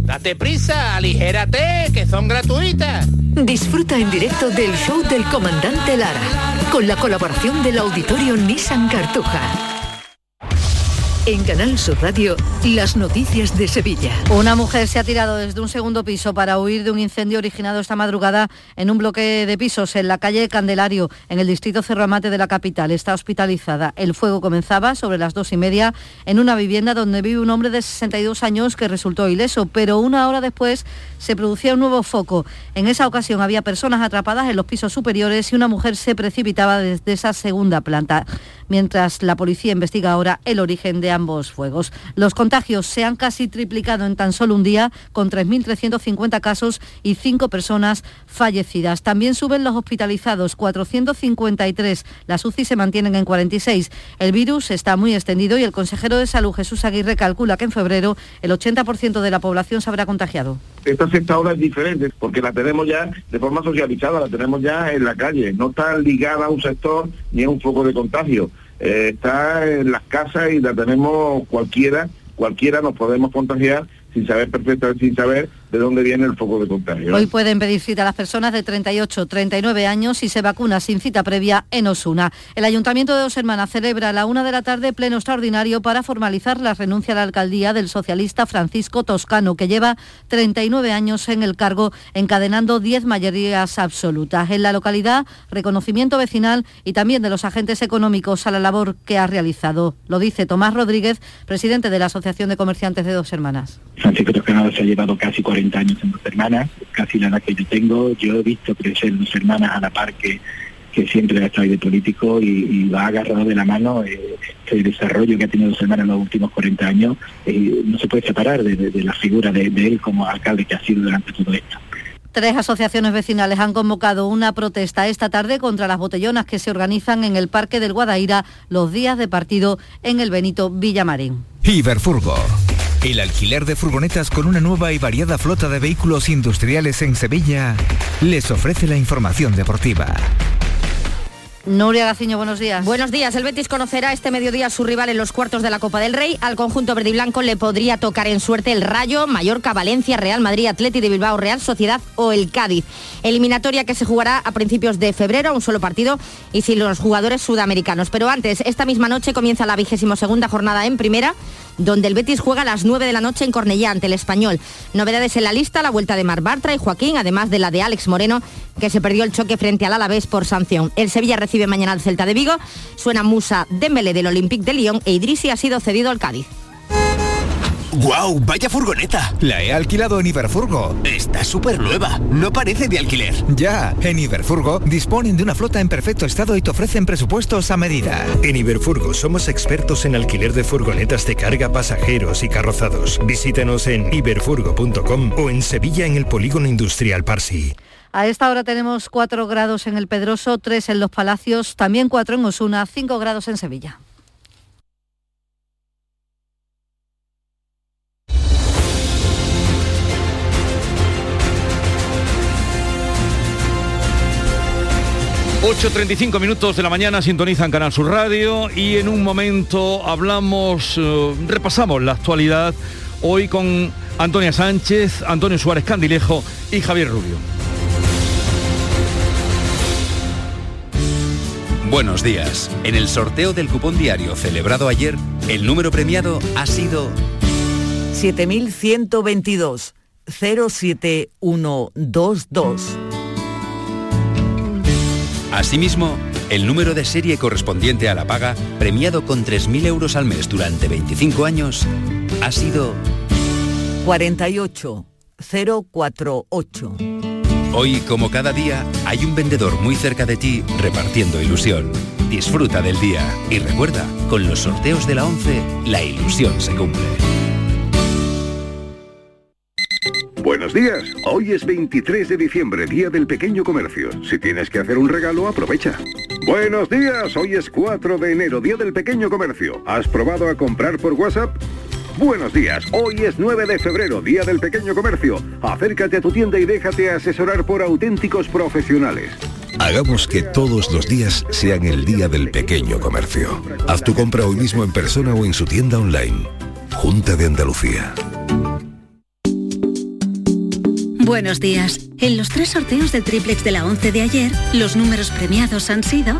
Date prisa, aligérate, que son gratuitas. Disfruta en directo del show del comandante Lara, con la colaboración del auditorio Nissan Cartuja. En Canal Sur Radio, las noticias de Sevilla. Una mujer se ha tirado desde un segundo piso para huir de un incendio originado esta madrugada en un bloque de pisos en la calle Candelario, en el distrito Cerramate de la capital. Está hospitalizada. El fuego comenzaba sobre las dos y media en una vivienda donde vive un hombre de 62 años que resultó ileso, pero una hora después se producía un nuevo foco. En esa ocasión había personas atrapadas en los pisos superiores y una mujer se precipitaba desde esa segunda planta, mientras la policía investiga ahora el origen de ambos fuegos. Los contagios se han casi triplicado en tan solo un día, con 3.350 casos y 5 personas fallecidas. También suben los hospitalizados, 453. Las UCI se mantienen en 46. El virus está muy extendido y el consejero de Salud, Jesús Aguirre, calcula que en febrero el 80% de la población se habrá contagiado. Esta sexta ola es diferente porque la tenemos ya de forma socializada, la tenemos ya en la calle, no está ligada a un sector ni a un foco de contagio. Eh, está en las casas y la tenemos cualquiera, cualquiera nos podemos contagiar sin saber perfectamente, sin saber de dónde viene el foco de contagio. Hoy pueden pedir cita a las personas de 38, 39 años y se vacuna sin cita previa en Osuna. El Ayuntamiento de Dos Hermanas celebra a la una de la tarde pleno extraordinario para formalizar la renuncia a la alcaldía del socialista Francisco Toscano, que lleva 39 años en el cargo, encadenando 10 mayorías absolutas. En la localidad, reconocimiento vecinal y también de los agentes económicos a la labor que ha realizado. Lo dice Tomás Rodríguez, presidente de la Asociación de Comerciantes de Dos Hermanas. Francisco Toscano se ha llevado casi 40 años en dos hermanas, casi la edad que yo tengo. Yo he visto crecer dos hermanas a la par que, que siempre ha estado de político y, y va agarrado de la mano eh, este desarrollo que ha tenido dos hermanas en los últimos 40 años. Eh, no se puede separar de, de, de la figura de, de él como alcalde que ha sido durante todo esto. Tres asociaciones vecinales han convocado una protesta esta tarde contra las botellonas que se organizan en el Parque del Guadaira los días de partido en el Benito Villamarín. Iberfurgo. El alquiler de furgonetas con una nueva y variada flota de vehículos industriales en Sevilla les ofrece la información deportiva. Nuria Gaciño, buenos días. Buenos días. El Betis conocerá este mediodía a su rival en los cuartos de la Copa del Rey. Al conjunto verde y blanco le podría tocar en suerte el Rayo, Mallorca, Valencia, Real Madrid, Atleti de Bilbao, Real Sociedad o el Cádiz. Eliminatoria que se jugará a principios de febrero, un solo partido y sin los jugadores sudamericanos. Pero antes, esta misma noche comienza la vigésimo segunda jornada en primera donde el Betis juega a las 9 de la noche en Cornellá ante el Español. Novedades en la lista, la vuelta de Mar Bartra y Joaquín, además de la de Alex Moreno, que se perdió el choque frente al Alavés por sanción. El Sevilla recibe mañana al Celta de Vigo, suena Musa Dembélé del Olympique de Lyon e Idrisi ha sido cedido al Cádiz. ¡Guau! ¡Vaya furgoneta! La he alquilado en Iberfurgo. Está súper nueva. No parece de alquiler. Ya, en Iberfurgo disponen de una flota en perfecto estado y te ofrecen presupuestos a medida. En Iberfurgo somos expertos en alquiler de furgonetas de carga, pasajeros y carrozados. Visítanos en iberfurgo.com o en Sevilla en el Polígono Industrial Parsi. A esta hora tenemos 4 grados en el Pedroso, 3 en Los Palacios, también 4 en Osuna, 5 grados en Sevilla. ...8.35 minutos de la mañana sintonizan Canal Sur Radio... ...y en un momento hablamos, eh, repasamos la actualidad... ...hoy con Antonia Sánchez, Antonio Suárez Candilejo y Javier Rubio. Buenos días. En el sorteo del cupón diario celebrado ayer, el número premiado ha sido 7122 07122. Asimismo, el número de serie correspondiente a la paga, premiado con 3.000 euros al mes durante 25 años, ha sido 48 048. Hoy, como cada día, hay un vendedor muy cerca de ti repartiendo ilusión. Disfruta del día y recuerda, con los sorteos de la 11, la ilusión se cumple. Buenos días, hoy es 23 de diciembre, Día del Pequeño Comercio. Si tienes que hacer un regalo, aprovecha. Buenos días, hoy es 4 de enero, Día del Pequeño Comercio. ¿Has probado a comprar por WhatsApp? Buenos días, hoy es 9 de febrero, Día del Pequeño Comercio. Acércate a tu tienda y déjate asesorar por auténticos profesionales. Hagamos que todos los días sean el Día del Pequeño Comercio. Haz tu compra hoy mismo en persona o en su tienda online. Junta de Andalucía. Buenos días. En los tres sorteos del triplex de la 11 de ayer, los números premiados han sido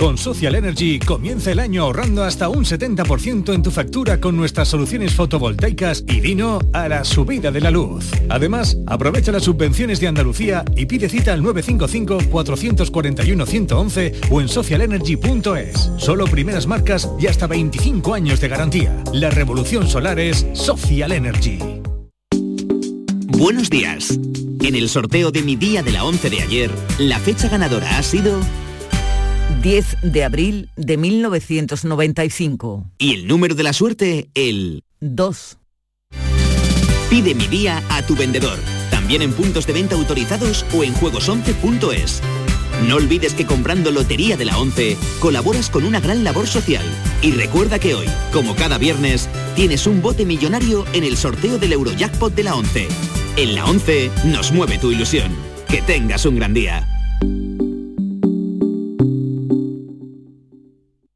Con Social Energy comienza el año ahorrando hasta un 70% en tu factura con nuestras soluciones fotovoltaicas y vino a la subida de la luz. Además, aprovecha las subvenciones de Andalucía y pide cita al 955-441-111 o en socialenergy.es. Solo primeras marcas y hasta 25 años de garantía. La revolución solar es Social Energy. Buenos días. En el sorteo de mi día de la 11 de ayer, la fecha ganadora ha sido 10 de abril de 1995. Y el número de la suerte, el 2. Pide mi día a tu vendedor, también en puntos de venta autorizados o en juegos11.es. No olvides que comprando Lotería de la 11 colaboras con una gran labor social. Y recuerda que hoy, como cada viernes, tienes un bote millonario en el sorteo del Eurojackpot de la 11. En la 11 nos mueve tu ilusión. Que tengas un gran día.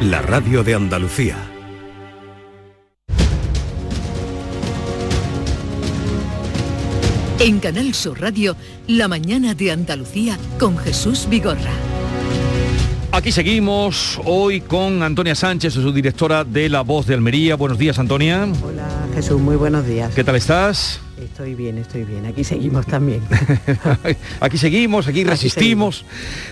la radio de Andalucía. En Canal Sur Radio, la mañana de Andalucía con Jesús Vigorra. Aquí seguimos hoy con Antonia Sánchez, su directora de La Voz de Almería. Buenos días, Antonia. Hola, Jesús, muy buenos días. ¿Qué tal estás? Estoy bien, estoy bien. Aquí seguimos también. [LAUGHS] aquí seguimos, aquí resistimos.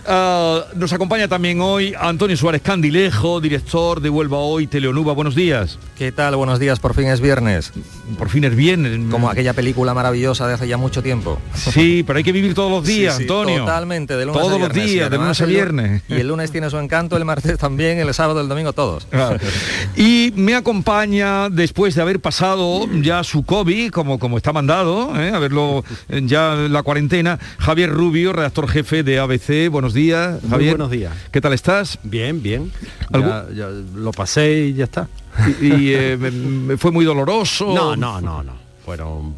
Ah, nos acompaña también hoy Antonio Suárez Candilejo, director de Huelva Hoy, Teleonuba. Buenos días. ¿Qué tal? Buenos días. Por fin es viernes. Por fin es viernes. Como aquella película maravillosa de hace ya mucho tiempo. Sí, pero hay que vivir todos los [LAUGHS] días, Sí, sí, Antonio. Totalmente, de lunes Todos a los viernes. días, Y de lunes a viernes. Y el lunes tiene su encanto, el martes también, el sábado, el domingo, todos. Ah. Y me acompaña después de haber pasado ya su COVID, como, como está mandado, ¿eh? haberlo eh, ya la cuarentena, Javier Rubio, redactor jefe de ABC. Buenos días, Muy Javier. buenos días. ¿Qué tal estás? Bien, bien. Ya, ya lo pasé y ya está. Y, y, eh, me- me fue muy doloroso. No, no, no, no. Fueron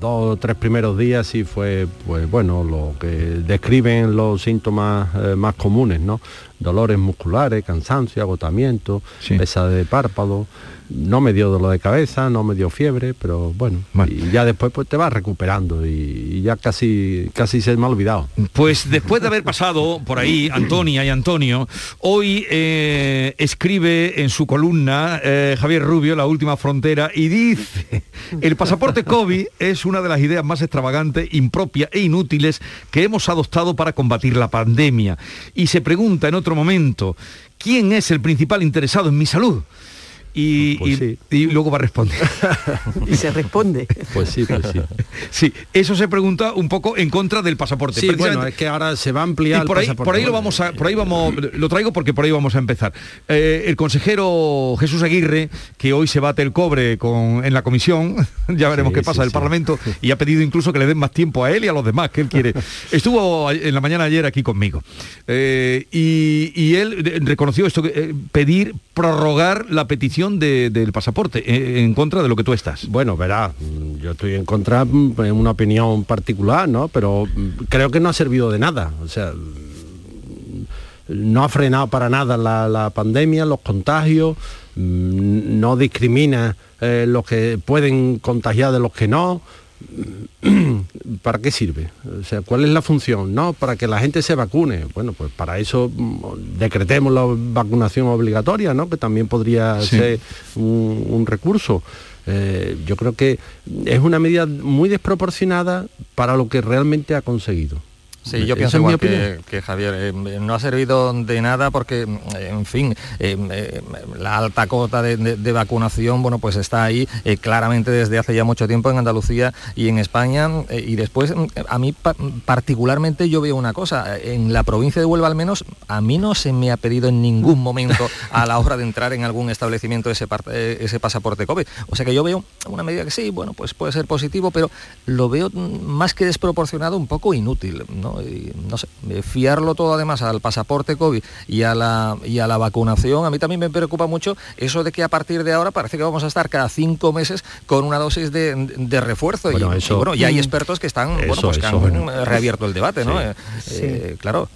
dos o tres primeros días y fue, pues bueno, lo que describen los síntomas eh, más comunes, ¿no? Dolores musculares, cansancio, agotamiento, pesadez de párpado. No me dio dolor de cabeza, no me dio fiebre, pero bueno, y ya después pues te vas recuperando y, y ya casi casi se me ha olvidado. Pues después de haber pasado por ahí Antonia y Antonio, hoy eh, escribe en su columna eh, Javier Rubio, La Última Frontera, y dice, el pasaporte COVID es una de las ideas más extravagantes, impropias e inútiles que hemos adoptado para combatir la pandemia. Y se pregunta en otro momento, ¿quién es el principal interesado en mi salud? Y, Pues y- y luego va a responder. [LAUGHS] y se responde. Pues sí, pues sí. Sí, eso se pregunta un poco en contra del pasaporte. Sí, bueno, es que ahora se va a ampliar y por el ahí, pasaporte. por ahí lo vamos a, por ahí vamos, lo traigo porque por ahí vamos a empezar. Eh, el consejero Jesús Aguirre, que hoy se bate el cobre con, en la comisión, [LAUGHS] ya veremos Sí, qué pasa del sí. Parlamento, [LAUGHS] y ha pedido incluso que le den más tiempo a él y a los demás que él quiere. Estuvo en la mañana ayer aquí conmigo. Eh, y, y él de- reconoció esto, eh, pedir, prorrogar la petición de- del pasaporte eh, en contra de lo que tú estás. Bueno, verá, yo estoy en contra en una opinión particular, ¿no? Pero mm, creo que no ha servido de nada. O sea, mm, no ha frenado para nada la, la pandemia, los contagios, mm, no discrimina eh, los que pueden contagiar de los que no. [CLEARS THROAT] ¿Para qué sirve? O sea, ¿cuál es la función? No, para que la gente se vacune. Bueno, pues para eso mm, decretemos la vacunación obligatoria, ¿no? Que también podría Sí. ser un, un recurso. Eh, yo creo que es una medida muy desproporcionada para lo que realmente ha conseguido. Sí, yo pienso igual que, Javier. eh, no ha servido de nada porque, eh, en fin, eh, eh, la alta cota de, de- de vacunación, bueno, pues está ahí eh, claramente desde hace ya mucho tiempo en Andalucía y en España. eh, y después, mm, a mí pa- particularmente yo veo una cosa. En la provincia de Huelva al menos, a mí no se me ha pedido en ningún momento a la hora de entrar en algún establecimiento ese, eh, ese pasaporte COVID. O sea que yo veo una medida que sí, bueno, pues puede ser positivo, pero lo veo mm, más que desproporcionado, un poco inútil, ¿no? Y, no sé, fiarlo todo además al pasaporte COVID y a la y a la vacunación, a mí también me preocupa mucho eso de que a partir de ahora parece que vamos a estar cada cinco meses con una dosis de, de refuerzo. Bueno, y, eso- y bueno, y hay Mm. expertos que están, bueno, Eso, pues que eso, han bueno. reabierto el debate, ¿no? Sí. Eh, eh, claro.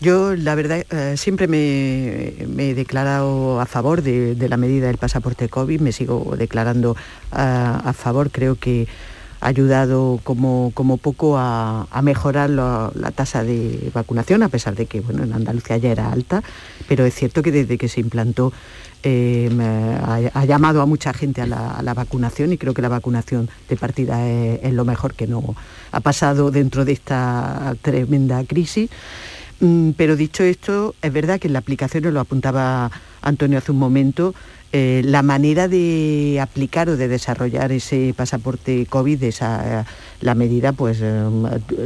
Yo, la verdad, eh, siempre me, me he declarado a favor de, de la medida del pasaporte COVID, me sigo declarando a, a favor, creo que ayudado como, poco a, mejorar la, tasa de vacunación, a pesar de que bueno, en Andalucía ya era alta, pero es cierto que desde que se implantó eh, me- ha, llamado a mucha gente a la, vacunación y creo que la vacunación de partida es, es lo mejor que no ha pasado dentro de esta tremenda crisis. Mm, Pero dicho esto, es verdad que en la aplicación, lo apuntaba Antonio hace un momento, eh, la manera de aplicar o de desarrollar ese pasaporte COVID, esa, la medida, pues eh,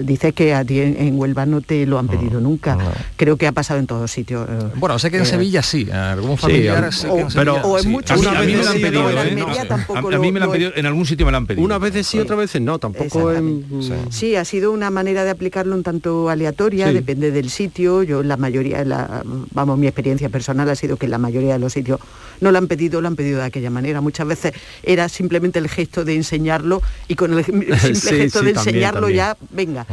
dice que a ti en, en Huelva no te lo han pedido nunca. Creo que ha pasado en todos sitios. eh, Bueno, sé que en eh, Sevilla sí, algún Sí, familiar en o- Sevilla o en sí. muchos A mí, Una a mí vez me lo han sí, pedido, no, en ¿eh? Almería No, tampoco a, a mí lo- me lo han lo- pedido, en algún sitio me lo han pedido. Unas veces sí, otras veces no. Tampoco en- Sí, ha sido una manera de aplicarlo un tanto aleatoria, Sí. depende del sitio. Yo la mayoría, la, vamos, mi experiencia personal ha sido que la mayoría de los sitios no lo han pedido, lo han pedido de aquella manera. Muchas veces era simplemente el gesto de enseñarlo y con el [LAUGHS] simple Sí, gesto sí, de enseñarlo también. ya, venga.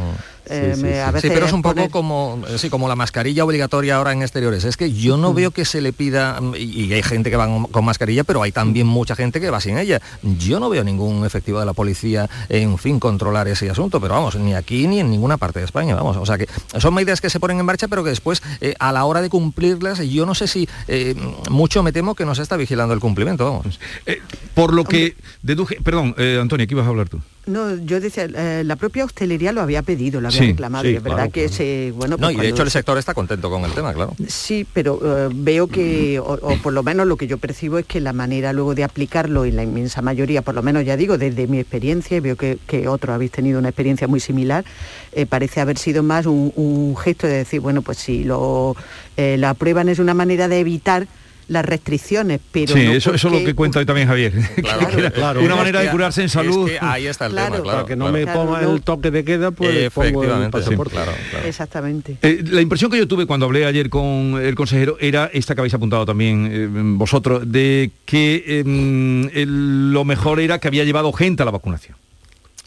Eh, Sí, sí, me- sí. a veces Sí, pero es un poco poner- como, eh, sí, como la mascarilla obligatoria ahora en exteriores. Es que yo no Mm. veo que se le pida, mm, y y hay gente que va con- mascarilla, pero hay también mucha gente que va sin ella. Yo no veo ningún efectivo de la policía, en fin, controlar ese asunto, pero vamos, ni aquí ni en ninguna parte de España, vamos. O sea que son medidas que se ponen en marcha, pero que después, eh, a la hora de cumplirlas, yo no sé si eh, mucho me temo que nos está vigilando el cumplimiento, vamos. Por lo que deduje... Perdón, eh, Antonio, aquí vas a hablar tú. No, yo decía, eh, la propia hostelería lo había pedido, lo había Sí, reclamado, sí, y es verdad claro, que claro. se, bueno, No, pues y de cuando hecho el se- sector está contento con el tema, claro. Sí, pero eh, veo que, o, o por lo menos lo que yo percibo es que la manera luego de aplicarlo en la inmensa mayoría, por lo menos ya digo, desde mi experiencia, y veo que, que otros habéis tenido una experiencia muy similar, eh, parece haber sido más un, un gesto de decir, bueno, pues si lo, eh, la aprueban es una manera de evitar las restricciones, pero sí, no eso, eso es lo que cuenta hoy también Javier. Claro, [LAUGHS] Que era claro. Una manera de curarse en es salud. que ahí está el Claro. tema, claro. Para que no claro. me ponga el toque de queda, pues pongo el sí, pasaporte. claro, claro. Exactamente. Eh, la impresión que yo tuve cuando hablé ayer con el consejero era esta que habéis apuntado también eh, vosotros, de que eh, el- lo mejor era que había llevado gente a la vacunación.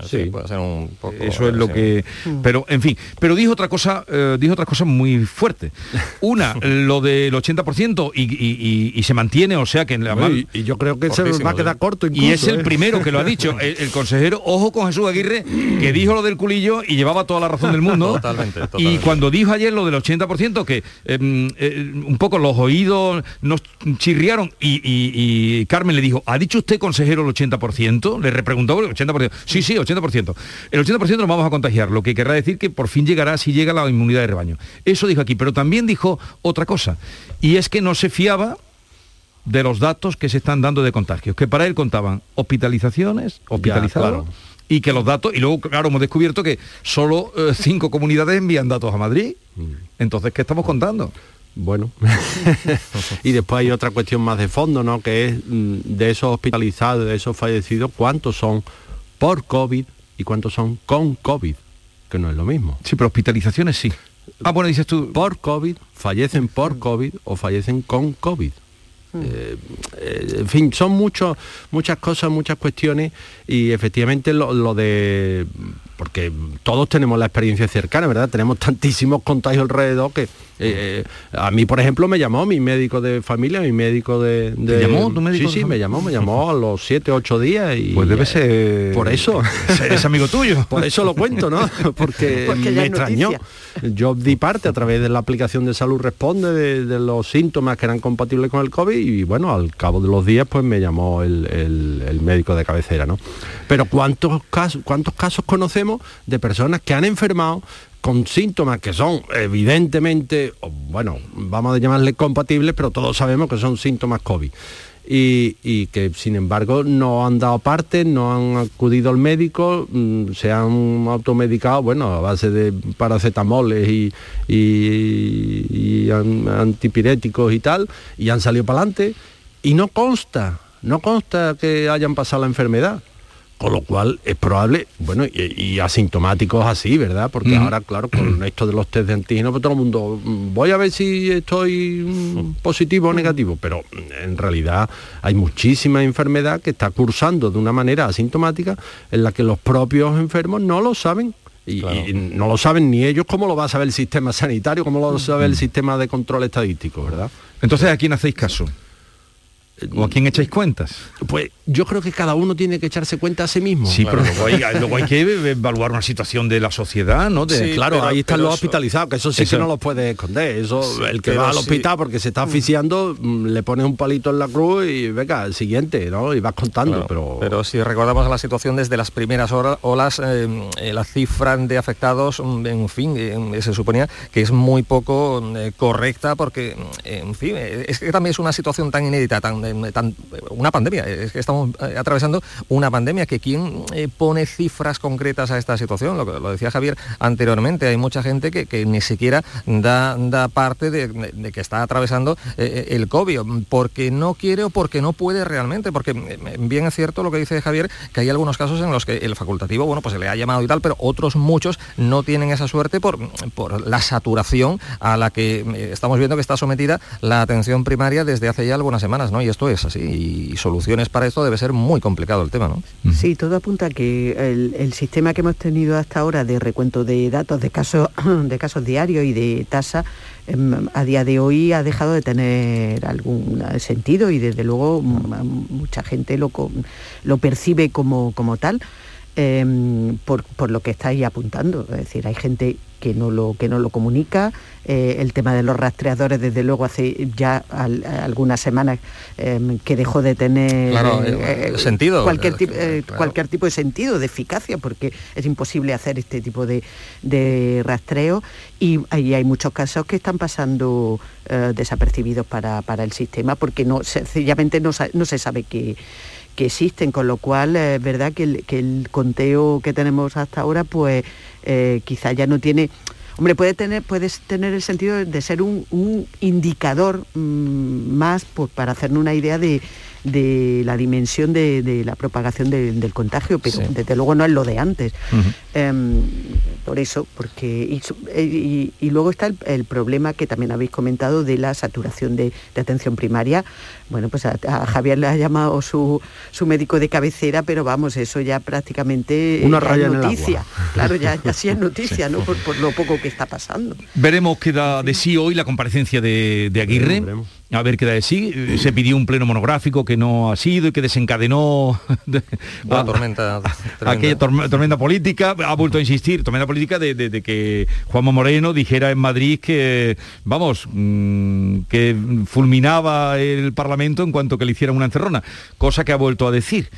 Sí, puede ser un poco... Eso es lo sí. que. Pero, en fin. Pero dijo otra cosa, eh, dijo otra cosa muy fuerte. Una, [LAUGHS] lo del 80% y, y- y- y se mantiene, o sea que en la mal- y- y yo creo que se va a quedar corto Y incluso, es el ¿eh? primero que lo ha [LAUGHS] dicho. El, el consejero, ojo con Jesús Aguirre, que dijo lo del culillo y llevaba toda la razón del mundo. Totalmente, Y cuando dijo ayer lo del 80%, que em, eh, un poco los oídos nos chirriaron y, y- y Carmen le dijo, ¿ha dicho usted consejero el 80%? Le repreguntó el 80%. Sí, sí, 80%. El 80% nos vamos a contagiar, lo que querrá decir que por fin llegará si llega la inmunidad de rebaño. Eso dijo aquí, pero también dijo otra cosa, y es que no se fiaba de los datos que se están dando de contagios, que para él contaban hospitalizaciones, hospitalizados, claro. y que los datos, y luego, claro, hemos descubierto que solo eh, cinco comunidades envían datos a Madrid. Entonces, ¿qué estamos contando? Bueno, [LAUGHS] y después hay otra cuestión más de fondo, ¿no? Que es mm, de esos hospitalizados, de esos fallecidos, ¿cuántos son por COVID y cuántos son con COVID? Que no es lo mismo. Sí, pero hospitalizaciones sí. Ah, bueno, dices tú... Por COVID, fallecen por COVID o fallecen con COVID. Eh, eh, en fin, son muchos, muchas cosas, muchas cuestiones y efectivamente lo, lo de... Porque todos tenemos la experiencia cercana, ¿verdad? Tenemos tantísimos contagios alrededor que eh, a mí, por ejemplo, me llamó mi médico de familia, mi médico de... de- llamó tu médico Sí, de sí, me llamó, me llamó a los 7, 8 días y... Pues debe ser... Por eso. Es amigo tuyo. [LAUGHS] Por eso lo cuento, ¿no? [LAUGHS] Porque, Porque ya me extrañó. noticia. Yo di parte a través de la aplicación de Salud Responde de, de los síntomas que eran compatibles con el COVID y bueno, al cabo de los días pues me llamó el, el- el médico de cabecera, ¿no? Pero ¿cuántos casos, cuántos casos conocemos de personas que han enfermado con síntomas que son evidentemente, bueno, vamos a llamarle compatibles, pero todos sabemos que son síntomas COVID y, que sin embargo no han dado parte, no han acudido al médico, mm, se han automedicado, bueno, a base de paracetamoles y, y- y an- antipiréticos y tal, y han salido para adelante, y no consta, no consta que hayan pasado la enfermedad. Con lo cual es probable, bueno, y, y asintomáticos así, ¿verdad? Porque ahora, claro, con [CLEARS THROAT] esto de los test de antígenos, pues todo el mundo, mm, voy a ver si estoy mm, positivo o negativo, pero mm, en realidad hay muchísima enfermedad que está cursando de una manera asintomática en la que los propios enfermos no lo saben. Y, y no lo saben ni ellos, ¿cómo lo va a saber el sistema sanitario? ¿Cómo lo sabe el sistema de control estadístico, verdad? Entonces, ¿a quién hacéis caso? ¿O a quién echáis cuentas? Pues yo creo que cada uno tiene que echarse cuenta a sí mismo. Sí, pero luego hay, luego hay que evaluar una situación de la sociedad, ¿no? De, Sí, claro, ahí están los hospitalizados, que eso sí Eso- que no los puedes esconder. Eso, Sí, el que pero va al sí. hospital porque se está asfixiando, mm, le pones un palito en la cruz y venga, el siguiente, ¿no? Y vas contando, Claro, pero. si recordamos la situación desde las primeras hora- olas, eh, eh, la cifra de afectados, mm, en fin, eh, se suponía que es muy poco eh, correcta porque, mm, en fin, es que también es una situación tan inédita, tan, tan- una pandemia, es que estamos eh, atravesando una pandemia que quien eh, pone cifras concretas a esta situación, lo, lo decía Javier anteriormente, hay mucha gente que, ni siquiera da, da parte de, que está atravesando eh, el COVID, porque no quiere o porque no puede realmente, porque eh, bien es cierto lo que dice Javier, que hay algunos casos en los que el facultativo, bueno, pues se le ha llamado y tal, pero otros muchos no tienen esa suerte por, por la saturación a la que eh, estamos viendo que está sometida la atención primaria desde hace ya algunas semanas, ¿no? Y esto esto es así y soluciones para esto debe ser muy complicado el tema, ¿no? Sí, todo apunta a que el, sistema que hemos tenido hasta ahora de recuento de datos de casos, [CLEARS THROAT] de casos diarios y de tasa em, a día de hoy ha dejado de tener algún sentido y desde luego mucha gente lo, lo percibe como, como tal. Em, por, por, lo que estáis apuntando. Es decir, hay gente que no lo, que no lo comunica. Eh, el tema de los rastreadores, desde luego, hace ya algunas semanas em, que dejó de tener eh, eh, sentido. Cualquier, cualquier tipo de sentido, de eficacia, porque es imposible hacer este tipo de, rastreo. Y ahí hay muchos casos que están pasando desapercibidos para, el sistema porque no sencillamente no, no se sabe que existen, con lo cual es verdad que el, que el conteo que tenemos hasta ahora pues eh, quizá ya no tiene... Hombre, puede tener, puedes tener el sentido de ser un, indicador mm, más pues, para hacernos una idea de, de la dimensión de, la propagación del contagio, pero desde luego no es lo de antes. Em, por eso, porque y, luego está el, problema que también habéis comentado de la saturación de, atención primaria. Bueno, pues a, Javier le ha llamado su, su, médico de cabecera, pero vamos, eso ya prácticamente una raya es noticia. claro, ya, ya sí es [LAUGHS] noticia, ¿no? Por, lo poco que está pasando. Veremos qué da de sí hoy la comparecencia de, Aguirre a ver qué da de sí. Se pidió un pleno monográfico que no ha sido y que desencadenó [LAUGHS] la tormenta, [LAUGHS] aquella tormenta política. Ha vuelto a insistir, tormenta política de, que Juanma Moreno dijera en Madrid que, vamos, mm, que fulminaba el Parlamento en cuanto que le hicieran una encerrona, cosa que ha vuelto a decir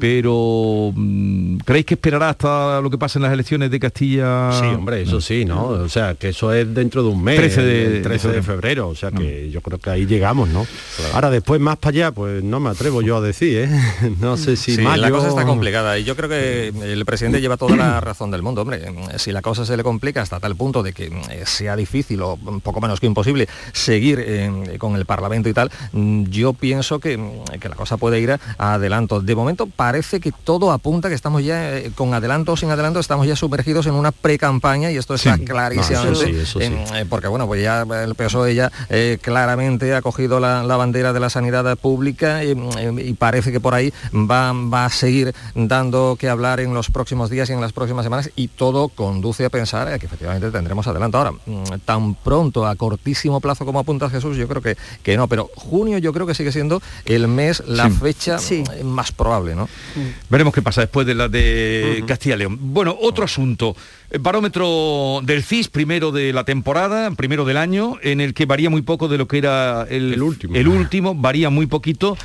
pero mm, ¿creéis que esperará hasta lo que pase en las elecciones de Castilla? Sí, hombre, eso sí, ¿no? O sea, que eso es dentro de un mes, 13 de, 13 de febrero, o sea que yo creo que ahí llegamos, ¿no? Ahora después más para allá, pues no me atrevo yo a decir, ¿eh? [LAUGHS] No sé si sí, la cosa está complicada y yo creo que el presidente lleva toda la razón del mundo, hombre. Si la cosa se le complica hasta tal punto de que eh, sea difícil o poco menos que imposible seguir eh, con el Parlamento y tal, mm, yo pienso que, que la cosa puede ir a adelanto. De momento, para parece que todo apunta que estamos ya, eh, con adelanto o sin adelanto, estamos ya sumergidos en una pre-campaña y esto está clarísimamente, eh, porque bueno, pues ya el PSOE ya eh, claramente ha cogido la, bandera de la sanidad pública y, parece que por ahí va, va a seguir dando que hablar en los próximos días y en las próximas semanas y todo conduce a pensar que efectivamente tendremos adelanto. Ahora, mm, tan pronto, a cortísimo plazo como apunta Jesús, yo creo que, que no, pero junio yo creo que sigue siendo el mes, la fecha más probable, ¿no? Veremos qué pasa después de la de Castilla y León. Bueno, otro asunto. Barómetro del CIS, primero de la temporada, primero del año, en el que varía muy poco de lo que era el, último. El último, varía muy poquito.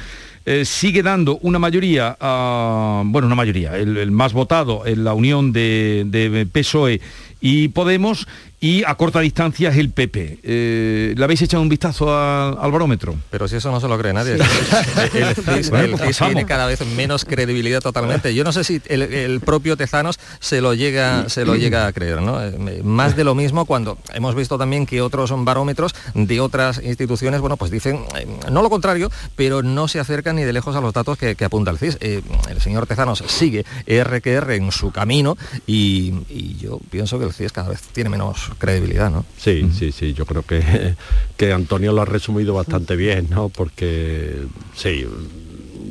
Eh, sigue dando una mayoría, bueno, una mayoría, el, más votado en la unión de, de PSOE y Podemos y a corta distancia es el PP. Eh, ¿Le habéis echado un vistazo al barómetro? Pero si eso no se lo cree nadie. [LAUGHS] el, CIS, tiene cada vez menos credibilidad totalmente. Yo no sé si el, propio Tezanos se lo llega, se lo llega a creer. ¿no? Eh, más de lo mismo cuando hemos visto también que otros barómetros de otras instituciones, bueno, pues dicen eh, no lo contrario, pero no se acercan ni de lejos a los datos que, apunta el CIS. el señor Tezanos sigue RQR en su camino y, y yo pienso que el CIS cada vez tiene menos credibilidad, ¿no? Sí, sí, sí, yo creo que, [LAUGHS] que Antonio lo ha resumido bastante bien, ¿no? Porque, sí,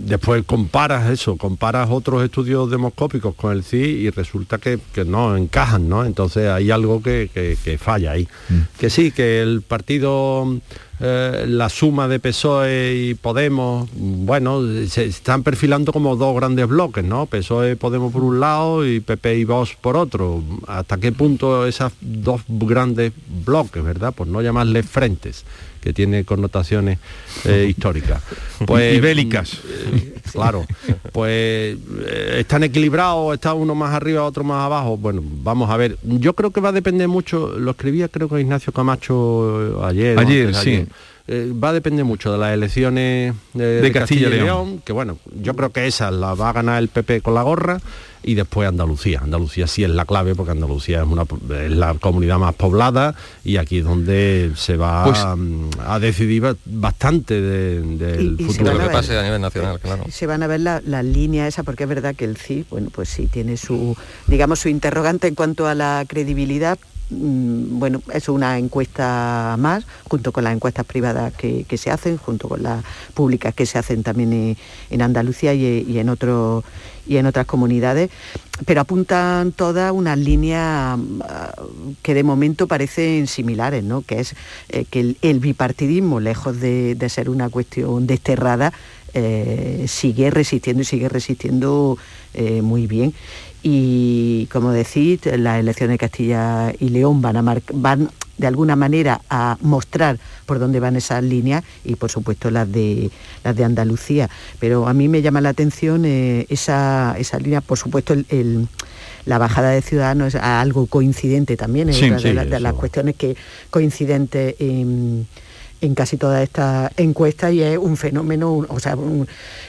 después comparas eso, comparas otros estudios demoscópicos con el CI y resulta que, no encajan, ¿no? Entonces hay algo que, falla ahí. Mm. Que sí, que el partido eh, la suma de PSOE y Podemos, bueno, se están perfilando como dos grandes bloques, ¿no? PSOE, Podemos por un lado y PP y Vox por otro. ¿Hasta qué punto esas dos grandes bloques, verdad? Por no llamarles frentes que tiene connotaciones eh, históricas. [LAUGHS] Pues, y bélicas. Eh, claro. Pues están equilibrados, está uno más arriba, otro más abajo. Bueno, vamos a ver. Yo creo que va a depender mucho, lo escribía creo que Ignacio Camacho ayer. Ayer, sí. Eh, va a depender mucho de las elecciones de, Castilla, y León, que bueno, yo creo que esa la va a ganar el PP con la gorra y después Andalucía. Andalucía sí es la clave porque Andalucía es, una, es la comunidad más poblada y aquí es donde se va pues a, decidir bastante del futuro. de lo que pase a nivel nacional, claro. Se van a ver la, la, línea esa porque es verdad que el CI, bueno, pues sí tiene su, digamos, su interrogante en cuanto a la credibilidad, mm, bueno, es una encuesta más, junto con las encuestas privadas que, se hacen, junto con las públicas que se hacen también en, Andalucía y, en otros y en otras comunidades, pero apuntan todas unas líneas mm, que de momento parecen similares, ¿no? que es eh, que el, bipartidismo, lejos de, ser una cuestión desterrada, eh, sigue resistiendo y sigue resistiendo eh, muy bien. Y como decís, las elecciones de Castilla y León van a van de alguna manera a mostrar por dónde van esas líneas y por supuesto las de las de Andalucía. Pero a mí me llama la atención eh, esa, esa línea, por supuesto el, la bajada de Ciudadanos es algo coincidente también, es una de, las cuestiones que coincidente en en casi todas estas encuestas y es un fenómeno, o sea,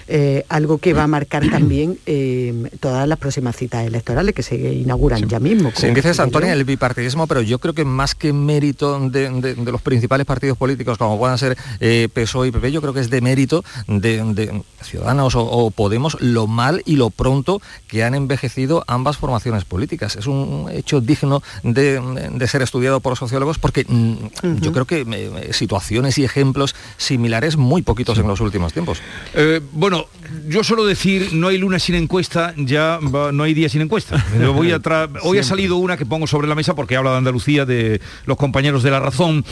eh, algo que va a marcar [CLEARS THROAT] también eh, todas las próximas citas electorales que se inauguran ya mismo. Sí, dices, Antonio, el bipartidismo, pero yo creo que más que mérito de, los principales partidos políticos, como puedan ser eh, PSOE y PP, yo creo que es de mérito de, Ciudadanos o, Podemos lo mal y lo pronto que han envejecido ambas formaciones políticas. Es un hecho digno de, ser estudiado por los sociólogos porque mm, yo creo que situaciones y ejemplos similares muy poquitos en los últimos tiempos. Eh, bueno, yo suelo decir, no hay luna sin encuesta, ya no hay día sin encuesta. Voy a Hoy ha salido una que pongo sobre la mesa porque habla de Andalucía, de los compañeros de La Razón,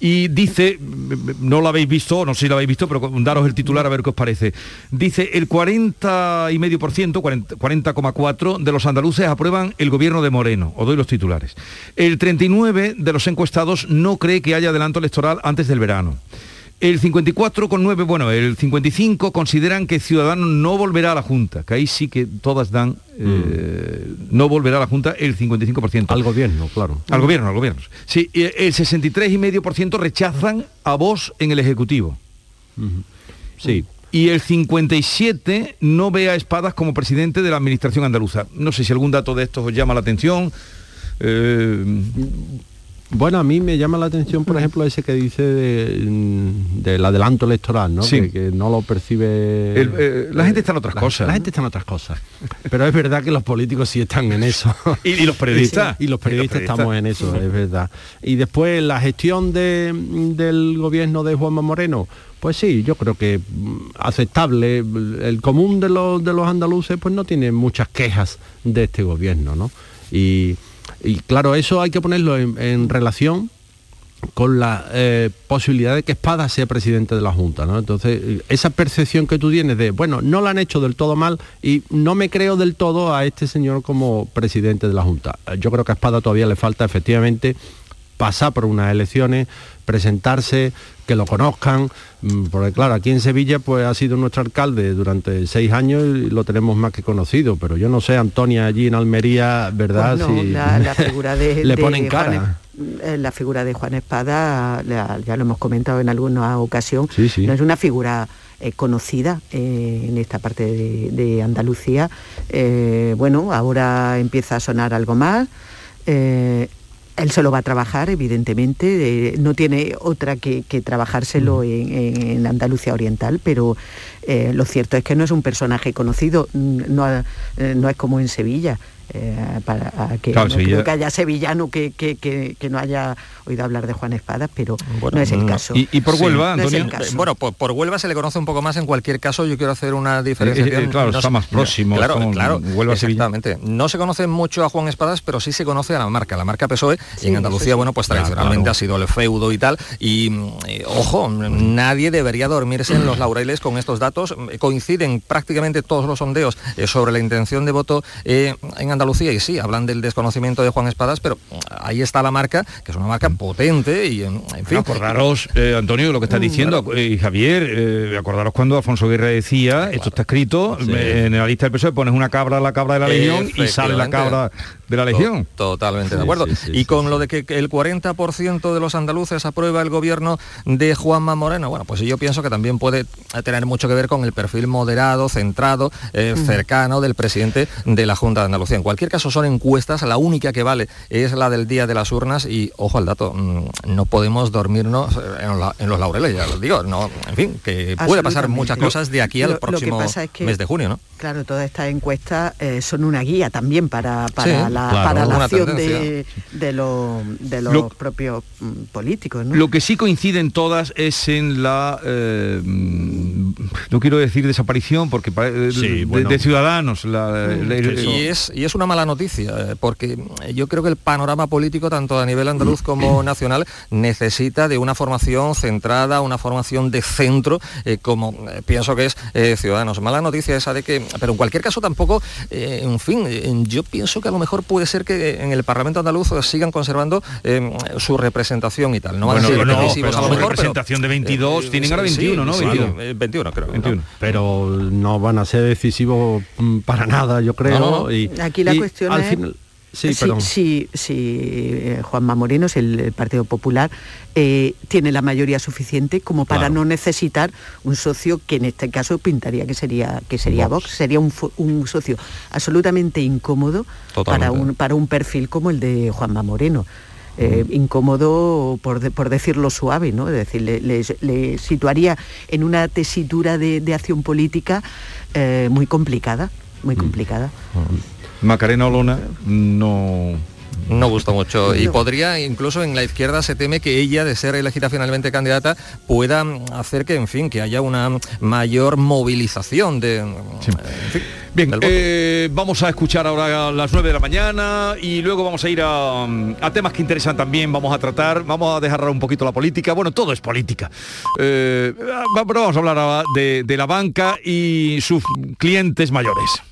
y dice, no lo habéis visto, no sé si lo habéis visto, pero daros el titular a ver qué os parece. Dice, el 40 y medio por ciento, 40,4 de los andaluces aprueban el gobierno de Moreno. Os doy los titulares. El 39 de los encuestados no cree que haya adelanto electoral antes del verano. El 54,9, bueno, el 55 consideran que Ciudadanos no volverá a la Junta, que ahí sí que todas dan, eh, mm. no volverá a la Junta el 55%. Al gobierno, claro. Al gobierno, al gobierno. Sí, el 63,5% rechazan a vos en el Ejecutivo. Sí. Y el 57 no ve a Espadas como presidente de la Administración andaluza. No sé si algún dato de estos os llama la atención. Eh, bueno, a mí me llama la atención, por ejemplo, ese que dice del adelanto electoral, ¿no? Que, no lo percibe... Eh, la gente está en otras cosas. La gente está en otras cosas. Pero es verdad que los políticos sí están en eso. [LAUGHS] ¿Y, los periodistas? Y, los periodistas estamos en eso, es verdad. Y después la gestión del gobierno de Juanma Moreno, pues sí, yo creo que mm, aceptable. El común de los, de los andaluces pues no tiene muchas quejas de este gobierno, ¿no? Y y claro, eso hay que ponerlo en, relación con la eh, posibilidad de que Espada sea presidente de la Junta, ¿no? Entonces, esa percepción que tú tienes de, bueno, no lo han hecho del todo mal y no me creo del todo a este señor como presidente de la Junta. Yo creo que a Espada todavía le falta efectivamente pasar por unas elecciones, presentarse, que lo conozcan, mm, porque claro, aquí en Sevilla pues ha sido nuestro alcalde durante seis años y lo tenemos más que conocido, pero yo no sé, Antonia allí en Almería, ¿verdad? Pues si la, figura de, [LAUGHS] le ponen cara. Eh, la figura de Juan Espada, ya lo hemos comentado en alguna ocasión, no es una figura eh, conocida eh, en esta parte de, Andalucía. bueno, ahora empieza a sonar algo más él se lo va a trabajar, evidentemente, no tiene otra que, trabajárselo en, Andalucía Oriental, pero eh, lo cierto es que no es un personaje conocido, no, eh, no es como en Sevilla. Eh, para que no creo que haya sevillano que, no haya oído hablar de Juan Espadas, pero no es el caso. ¿Y, por Huelva, Antonio? bueno, por, Huelva se le conoce un poco más, en cualquier caso yo quiero hacer una diferencia. Eh, eh, claro, está más próximo. Claro, claro, Huelva exactamente. No se conoce mucho a Juan Espadas, pero sí se conoce a la marca, la marca PSOE, y en Andalucía, bueno, pues tradicionalmente ha sido el feudo y tal, y ojo, nadie debería dormirse en los laureles con estos datos, coinciden prácticamente todos los sondeos sobre la intención de voto en Andalucía Andalucía y sí, hablan del desconocimiento de Juan Espadas, pero ahí está la marca, que es una marca potente y en, fin. Acordaros, eh, Antonio, lo que está mm, diciendo, y Javier, eh, acordaros cuando Alfonso Guerra decía, esto está escrito, en la lista del PSOE pones una cabra a la cabra de la Legión y sale la cabra de la Legión. Totalmente de acuerdo. y con lo de que el 40% de los andaluces aprueba el gobierno de Juanma Moreno, bueno, pues yo pienso que también puede tener mucho que ver con el perfil moderado, centrado, eh, cercano del presidente de la Junta de Andalucía. En cualquier caso son encuestas, la única que vale es la de el día de las urnas y, ojo al dato, mm, no podemos dormirnos en, los laureles, ya lo digo, no, en fin, que puede pasar muchas cosas de aquí al próximo mes de junio, ¿no? Claro, todas estas encuestas eh, son una guía también para, para la, para la acción de, de, los propios mm, políticos. Lo que sí coinciden todas es en la, eh, no quiero decir desaparición, porque eh, de, ciudadanos. Mm, y, es, y es una mala noticia, porque yo creo que el panorama político, tanto a nivel andaluz como nacional, necesita de una formación centrada, una formación de centro, como pienso que es Ciudadanos. Mala noticia esa de que, pero en cualquier caso tampoco, en fin, yo pienso que a lo mejor puede ser que en el Parlamento andaluz sigan conservando eh, su representación y tal. No bueno, van a ser a lo mejor, representación de 22, eh, tienen ahora 21, ¿no? 21, creo. 21. Pero no van a ser decisivos mm, para nada, yo creo. Y, Aquí la cuestión es... Sí, si, eh, Juanma Moreno, es el, Partido Popular, eh, tiene la mayoría suficiente como para no necesitar un socio que en este caso pintaría que sería que sería Vox, sería un, socio absolutamente incómodo para un, para un perfil como el de Juanma Moreno. Eh, incómodo por, decirlo suave, ¿no? Es decir, le, situaría en una tesitura de, acción política muy complicada, muy mm. complicada. Macarena Olona no no gusta mucho. Y podría incluso en la izquierda se teme que ella de ser elegida finalmente candidata pueda hacer que en fin que haya una mayor movilización de bien eh, vamos a escuchar ahora a las 9 de la mañana y luego vamos a ir a, temas que interesan también. Vamos a tratar vamos a dejar un poquito la política. Bueno todo es política. Eh, pero vamos a hablar de la banca y sus clientes mayores